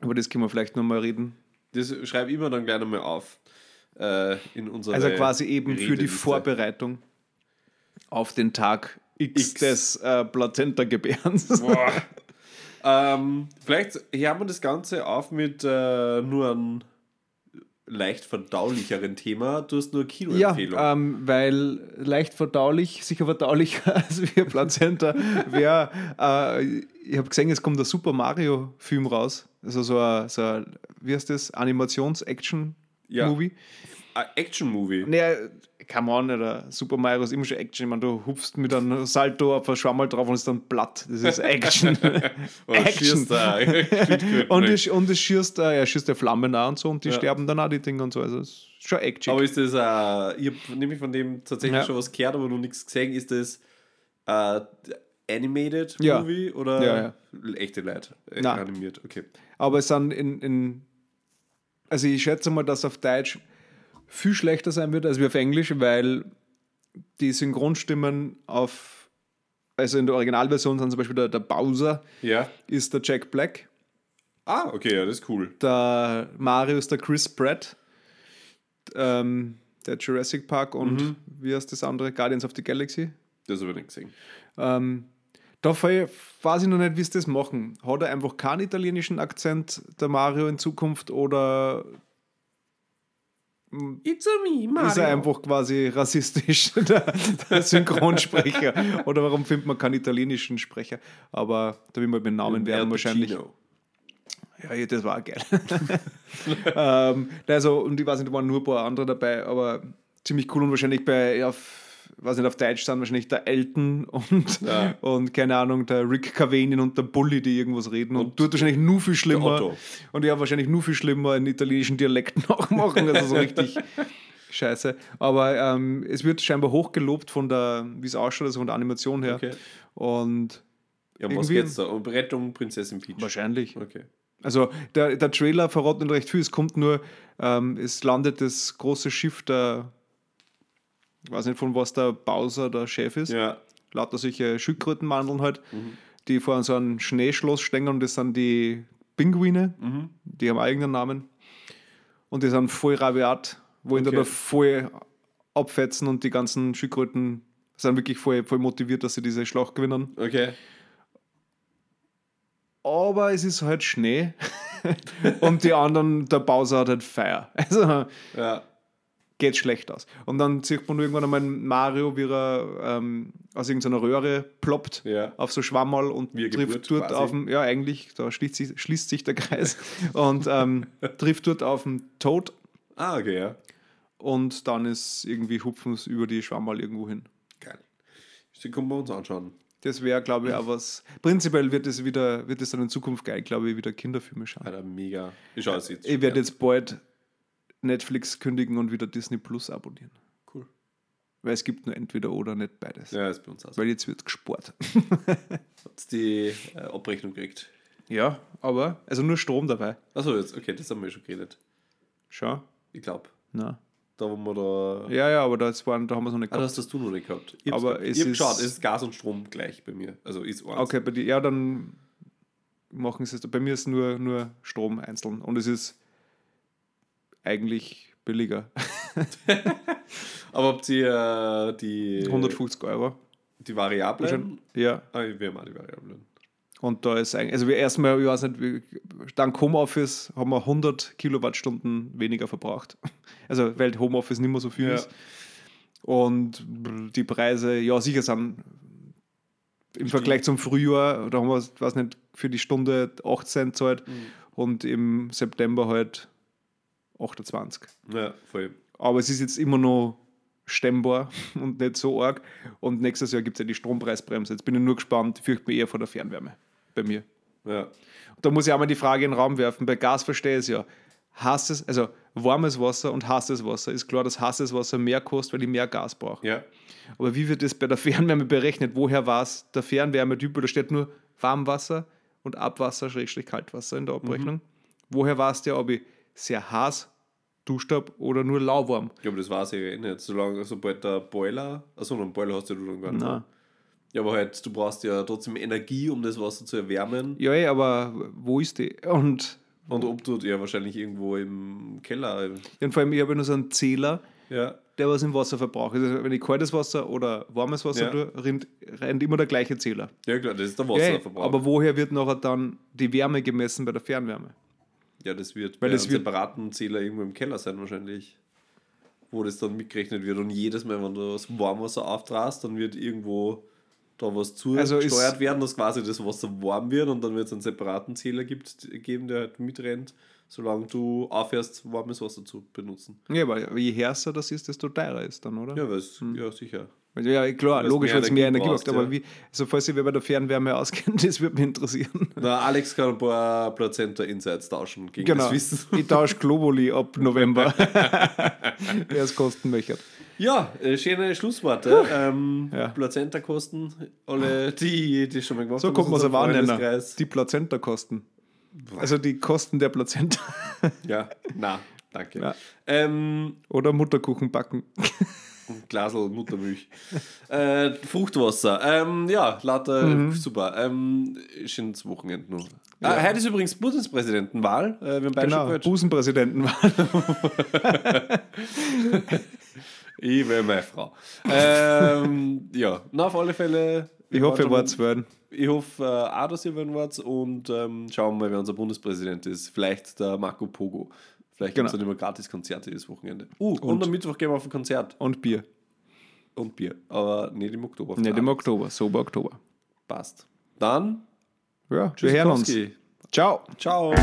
Aber das können wir vielleicht noch mal reden. Das schreibe ich mir dann gleich nochmal auf. Äh, in unsere Also quasi eben für die. Vorbereitung auf den Tag X, X. des äh, Plazenta-Gebärens. [laughs] Ähm, vielleicht hören wir das Ganze auf mit äh, nur einem leicht verdaulicheren Thema. Du hast nur eine Ja, Kinoempfehlung. ähm, weil leicht verdaulich, sicher verdaulicher [laughs] als wir Plazenta wäre. Äh, ich habe gesehen, es kommt ein Super Mario-Film raus. Also so ein, so ein wie heißt das? Animations-Action-Movie. Ein Action-Movie. Naja, come on, oder Super Mario ist immer schon Action. Ich meine, du hupfst mit einem Salto auf ein Schwammel drauf und ist dann platt. Das ist Action. [laughs] [laughs] Action. [laughs] und, es, und es schießt, er schießt der Flammen an und so und die Ja. sterben dann auch die Dinger und so. Also es ist schon Action. Aber ist das, äh, ich habe nämlich von dem tatsächlich Ja. schon was gehört, aber noch nichts gesehen. Ist das äh, Animated Ja. Movie oder Ja, echte Leute? Äh. Animiert, okay. Aber es sind in, in Also ich schätze mal, dass auf Deutsch viel schlechter sein wird als wie auf Englisch, weil die Synchronstimmen auf, also in der Originalversion sind zum Beispiel der, der Bowser Ja. ist der Jack Black, Ah, okay, ja, das ist cool. der Mario ist der Chris Pratt, ähm, der Jurassic Park und wie heißt das andere? Guardians of the Galaxy. Das habe ich nicht gesehen. Ähm, da weiß ich noch nicht, wie sie das machen. Hat er einfach keinen italienischen Akzent, der Mario in Zukunft, oder It's a me, Mario. ist er einfach quasi rassistisch, [laughs] der, der Synchronsprecher? oder warum findet man keinen italienischen Sprecher? Aber da will man mit Namen werden wahrscheinlich. Ja, das war auch geil. [laughs] ähm, also, und ich weiß nicht, da waren nur ein paar andere dabei, aber ziemlich cool und wahrscheinlich bei, auf, weiß nicht, auf Deutsch sind wahrscheinlich der Elton und, Ja. und keine Ahnung, der Rick Cavanian und der Bully, die irgendwas reden und, tut wahrscheinlich nur viel schlimmer. Und ja, wahrscheinlich nur viel schlimmer einen italienischen Dialekt [laughs] nachmachen, also so richtig [laughs] scheiße. Aber ähm, es wird scheinbar hochgelobt von der, wie es ausschaut, also von der Animation her. Okay. Und Ja, um was geht's da? Um Rettung Prinzessin Peach. wahrscheinlich. Okay. Also der, der Trailer verrät nicht recht viel. Es kommt nur, ähm, es landet das große Schiff der, ich weiß nicht von was der Bowser der Chef ist, Ja. lauter solche Schildkrötenmandeln halt, die vor so einem Schneeschloss stehen und das sind die Pinguine, die haben eigenen Namen und die sind voll rabiat, wollen Okay. da voll abfetzen und die ganzen Schildkröten sind wirklich voll, voll motiviert, dass sie diese Schlacht gewinnen. Okay. aber es ist halt Schnee [laughs] und die anderen, der Bowser hat halt Feuer. Also Ja. Geht schlecht aus. Und dann sieht man irgendwann einmal Mario, wie er ähm, aus irgendeiner Röhre ploppt Ja. auf so Schwammerl und trifft Geburt dort quasi. auf dem, ja eigentlich, da schließt sich, schließt sich der Kreis [laughs] und ähm, trifft dort auf den Toad Ah, okay, ja. und dann ist irgendwie hupfen sie über die Schwammerl irgendwo hin. Geil. Die können wir uns anschauen. Das wäre, glaube ich, auch was. Prinzipiell wird es wieder, wird es dann in Zukunft geil, glaube ich, wieder Kinderfilme schauen. Alter, mega. Ich schaue es jetzt. Ich werde jetzt bald Netflix kündigen und wieder Disney Plus abonnieren. Cool. Weil es gibt nur entweder oder, nicht beides. Ja, ist bei uns auch so. Weil jetzt wird gespart. [laughs] Habt die äh, Abrechnung gekriegt? Ja, aber, also nur Strom dabei. Achso, jetzt, okay, das haben wir schon geredet. Schau. Ich glaube. Na. Da, wo wir da. Ja, ja, aber das waren, da haben wir es noch nicht Ah, das gehabt. hast du noch nicht gehabt. Ich Aber gehabt. es ich ist- geschaut, es ist Gas und Strom gleich bei mir. Also ist eins. Okay, bei dir, ja, dann machen sie es. Bei mir ist nur, nur Strom einzeln und es ist eigentlich billiger. [laughs] Aber habt ihr äh, die, 150 Euro. die Variablen? Ja, Ah, wir haben auch die Variablen. und da ist eigentlich, also wir erstmal, ich weiß nicht, dank Homeoffice haben wir 100 Kilowattstunden weniger verbraucht. [laughs] Also, weil Homeoffice nicht mehr so viel Ja. ist. Und die Preise, ja, sicher sind im Vergleich zum Frühjahr, da haben wir, weiß nicht, für die Stunde 8 Cent zahlt Mhm. und im September halt 28. Ja, voll. Aber es ist jetzt immer noch stemmbar [laughs] und nicht so arg. Und nächstes Jahr gibt es ja die Strompreisbremse. Jetzt bin ich nur gespannt, ich fürchte mich eher vor der Fernwärme bei mir. Ja. Und da muss ich auch mal die Frage in den Raum werfen. Bei Gas verstehe ich es ja. Heißes, also warmes Wasser und heißes Wasser. Ist klar, dass heißes Wasser mehr kostet, weil ich mehr Gas brauche. Ja. Aber wie wird das bei der [laughs] Fernwärme berechnet? Woher war es der Fernwärmetyp? Da steht nur Warmwasser und Abwasser, Schrägstrich Kaltwasser in der Abrechnung. Woher war es der, ob ich sehr heiß duscht habe oder nur lauwarm? Ich glaube, das war es ja eh nicht. Solange, sobald der Boiler, achso, einen Boiler hast du ja dann gar nicht. Nein. Ja, aber halt, du brauchst ja trotzdem Energie, um das Wasser zu erwärmen. Ja, eh, aber wo ist die? Und, Und ob du ja wahrscheinlich irgendwo im Keller. und vor allem, ich habe ja nur so einen Zähler, Ja. der was im Wasser verbraucht. Also, wenn ich kaltes Wasser oder warmes Wasser Ja. tue, rennt, rennt immer der gleiche Zähler. Ja, klar, das ist der Ja, Wasserverbrauch. aber woher wird nachher dann die Wärme gemessen bei der Fernwärme? Ja, das wird Weil bei das einem wird- separaten Zähler irgendwo im Keller sein, wahrscheinlich. Wo das dann mitgerechnet wird. Und jedes Mal, wenn du das Warmwasser auftrast, dann wird irgendwo da was Also zugesteuert werden, dass quasi das Wasser warm wird und dann wird es einen separaten Zähler gibt, geben, der halt mitrennt, solange du aufhörst, warmes Wasser zu benutzen. Ja, aber je härter das ist, desto teurer ist dann, oder? Ja, weil es, ja sicher. Ja, klar, logisch, weil es mehr Energie brauchst, Aber ja. wie, also falls ihr wer bei der Fernwärme auskennt, [laughs] das würde mich interessieren. Na, Alex kann ein paar Plazenta Insights tauschen gegen Genau. das Wissen. Ich tausche Globuli ab November. [laughs] Wer es kosten möchte. Ja, äh, schöne Schlussworte. Ähm, Ja. Plazenta-Kosten, alle, die die schon mal gemacht So haben. kommt man es. Freundeskreis. Die Plazenta kosten. Also die Kosten der Plazenta. Ja, na, danke. Ja. Ähm, Oder Mutterkuchen backen. Ein Glasl Muttermilch. [laughs] äh, Fruchtwasser. Ähm, ja, lauter, Mhm. super. Ähm, schönes Wochenende noch. Ah, heute ist übrigens Bundespräsidentenwahl. Äh, wir haben beide schon Genau, gehört. Busenpräsidenten [laughs] Ich will meine Frau. ähm, ja, na, auf alle Fälle. Ich hoffe, ihr schon- wart's werden. Ich hoffe äh, auch, dass ihr werden wart und ähm, schauen wir mal, wer unser Bundespräsident ist. Vielleicht der Marco Pogo. Vielleicht gibt es Genau. dann immer gratis Konzerte dieses Wochenende. Uh, und, am Mittwoch gehen wir auf ein Konzert Und Bier. und Bier. Aber nicht im Oktober. Nicht im Oktober, sober Oktober. Passt. Dann, Ja, wir hören uns. Ciao. Ciao.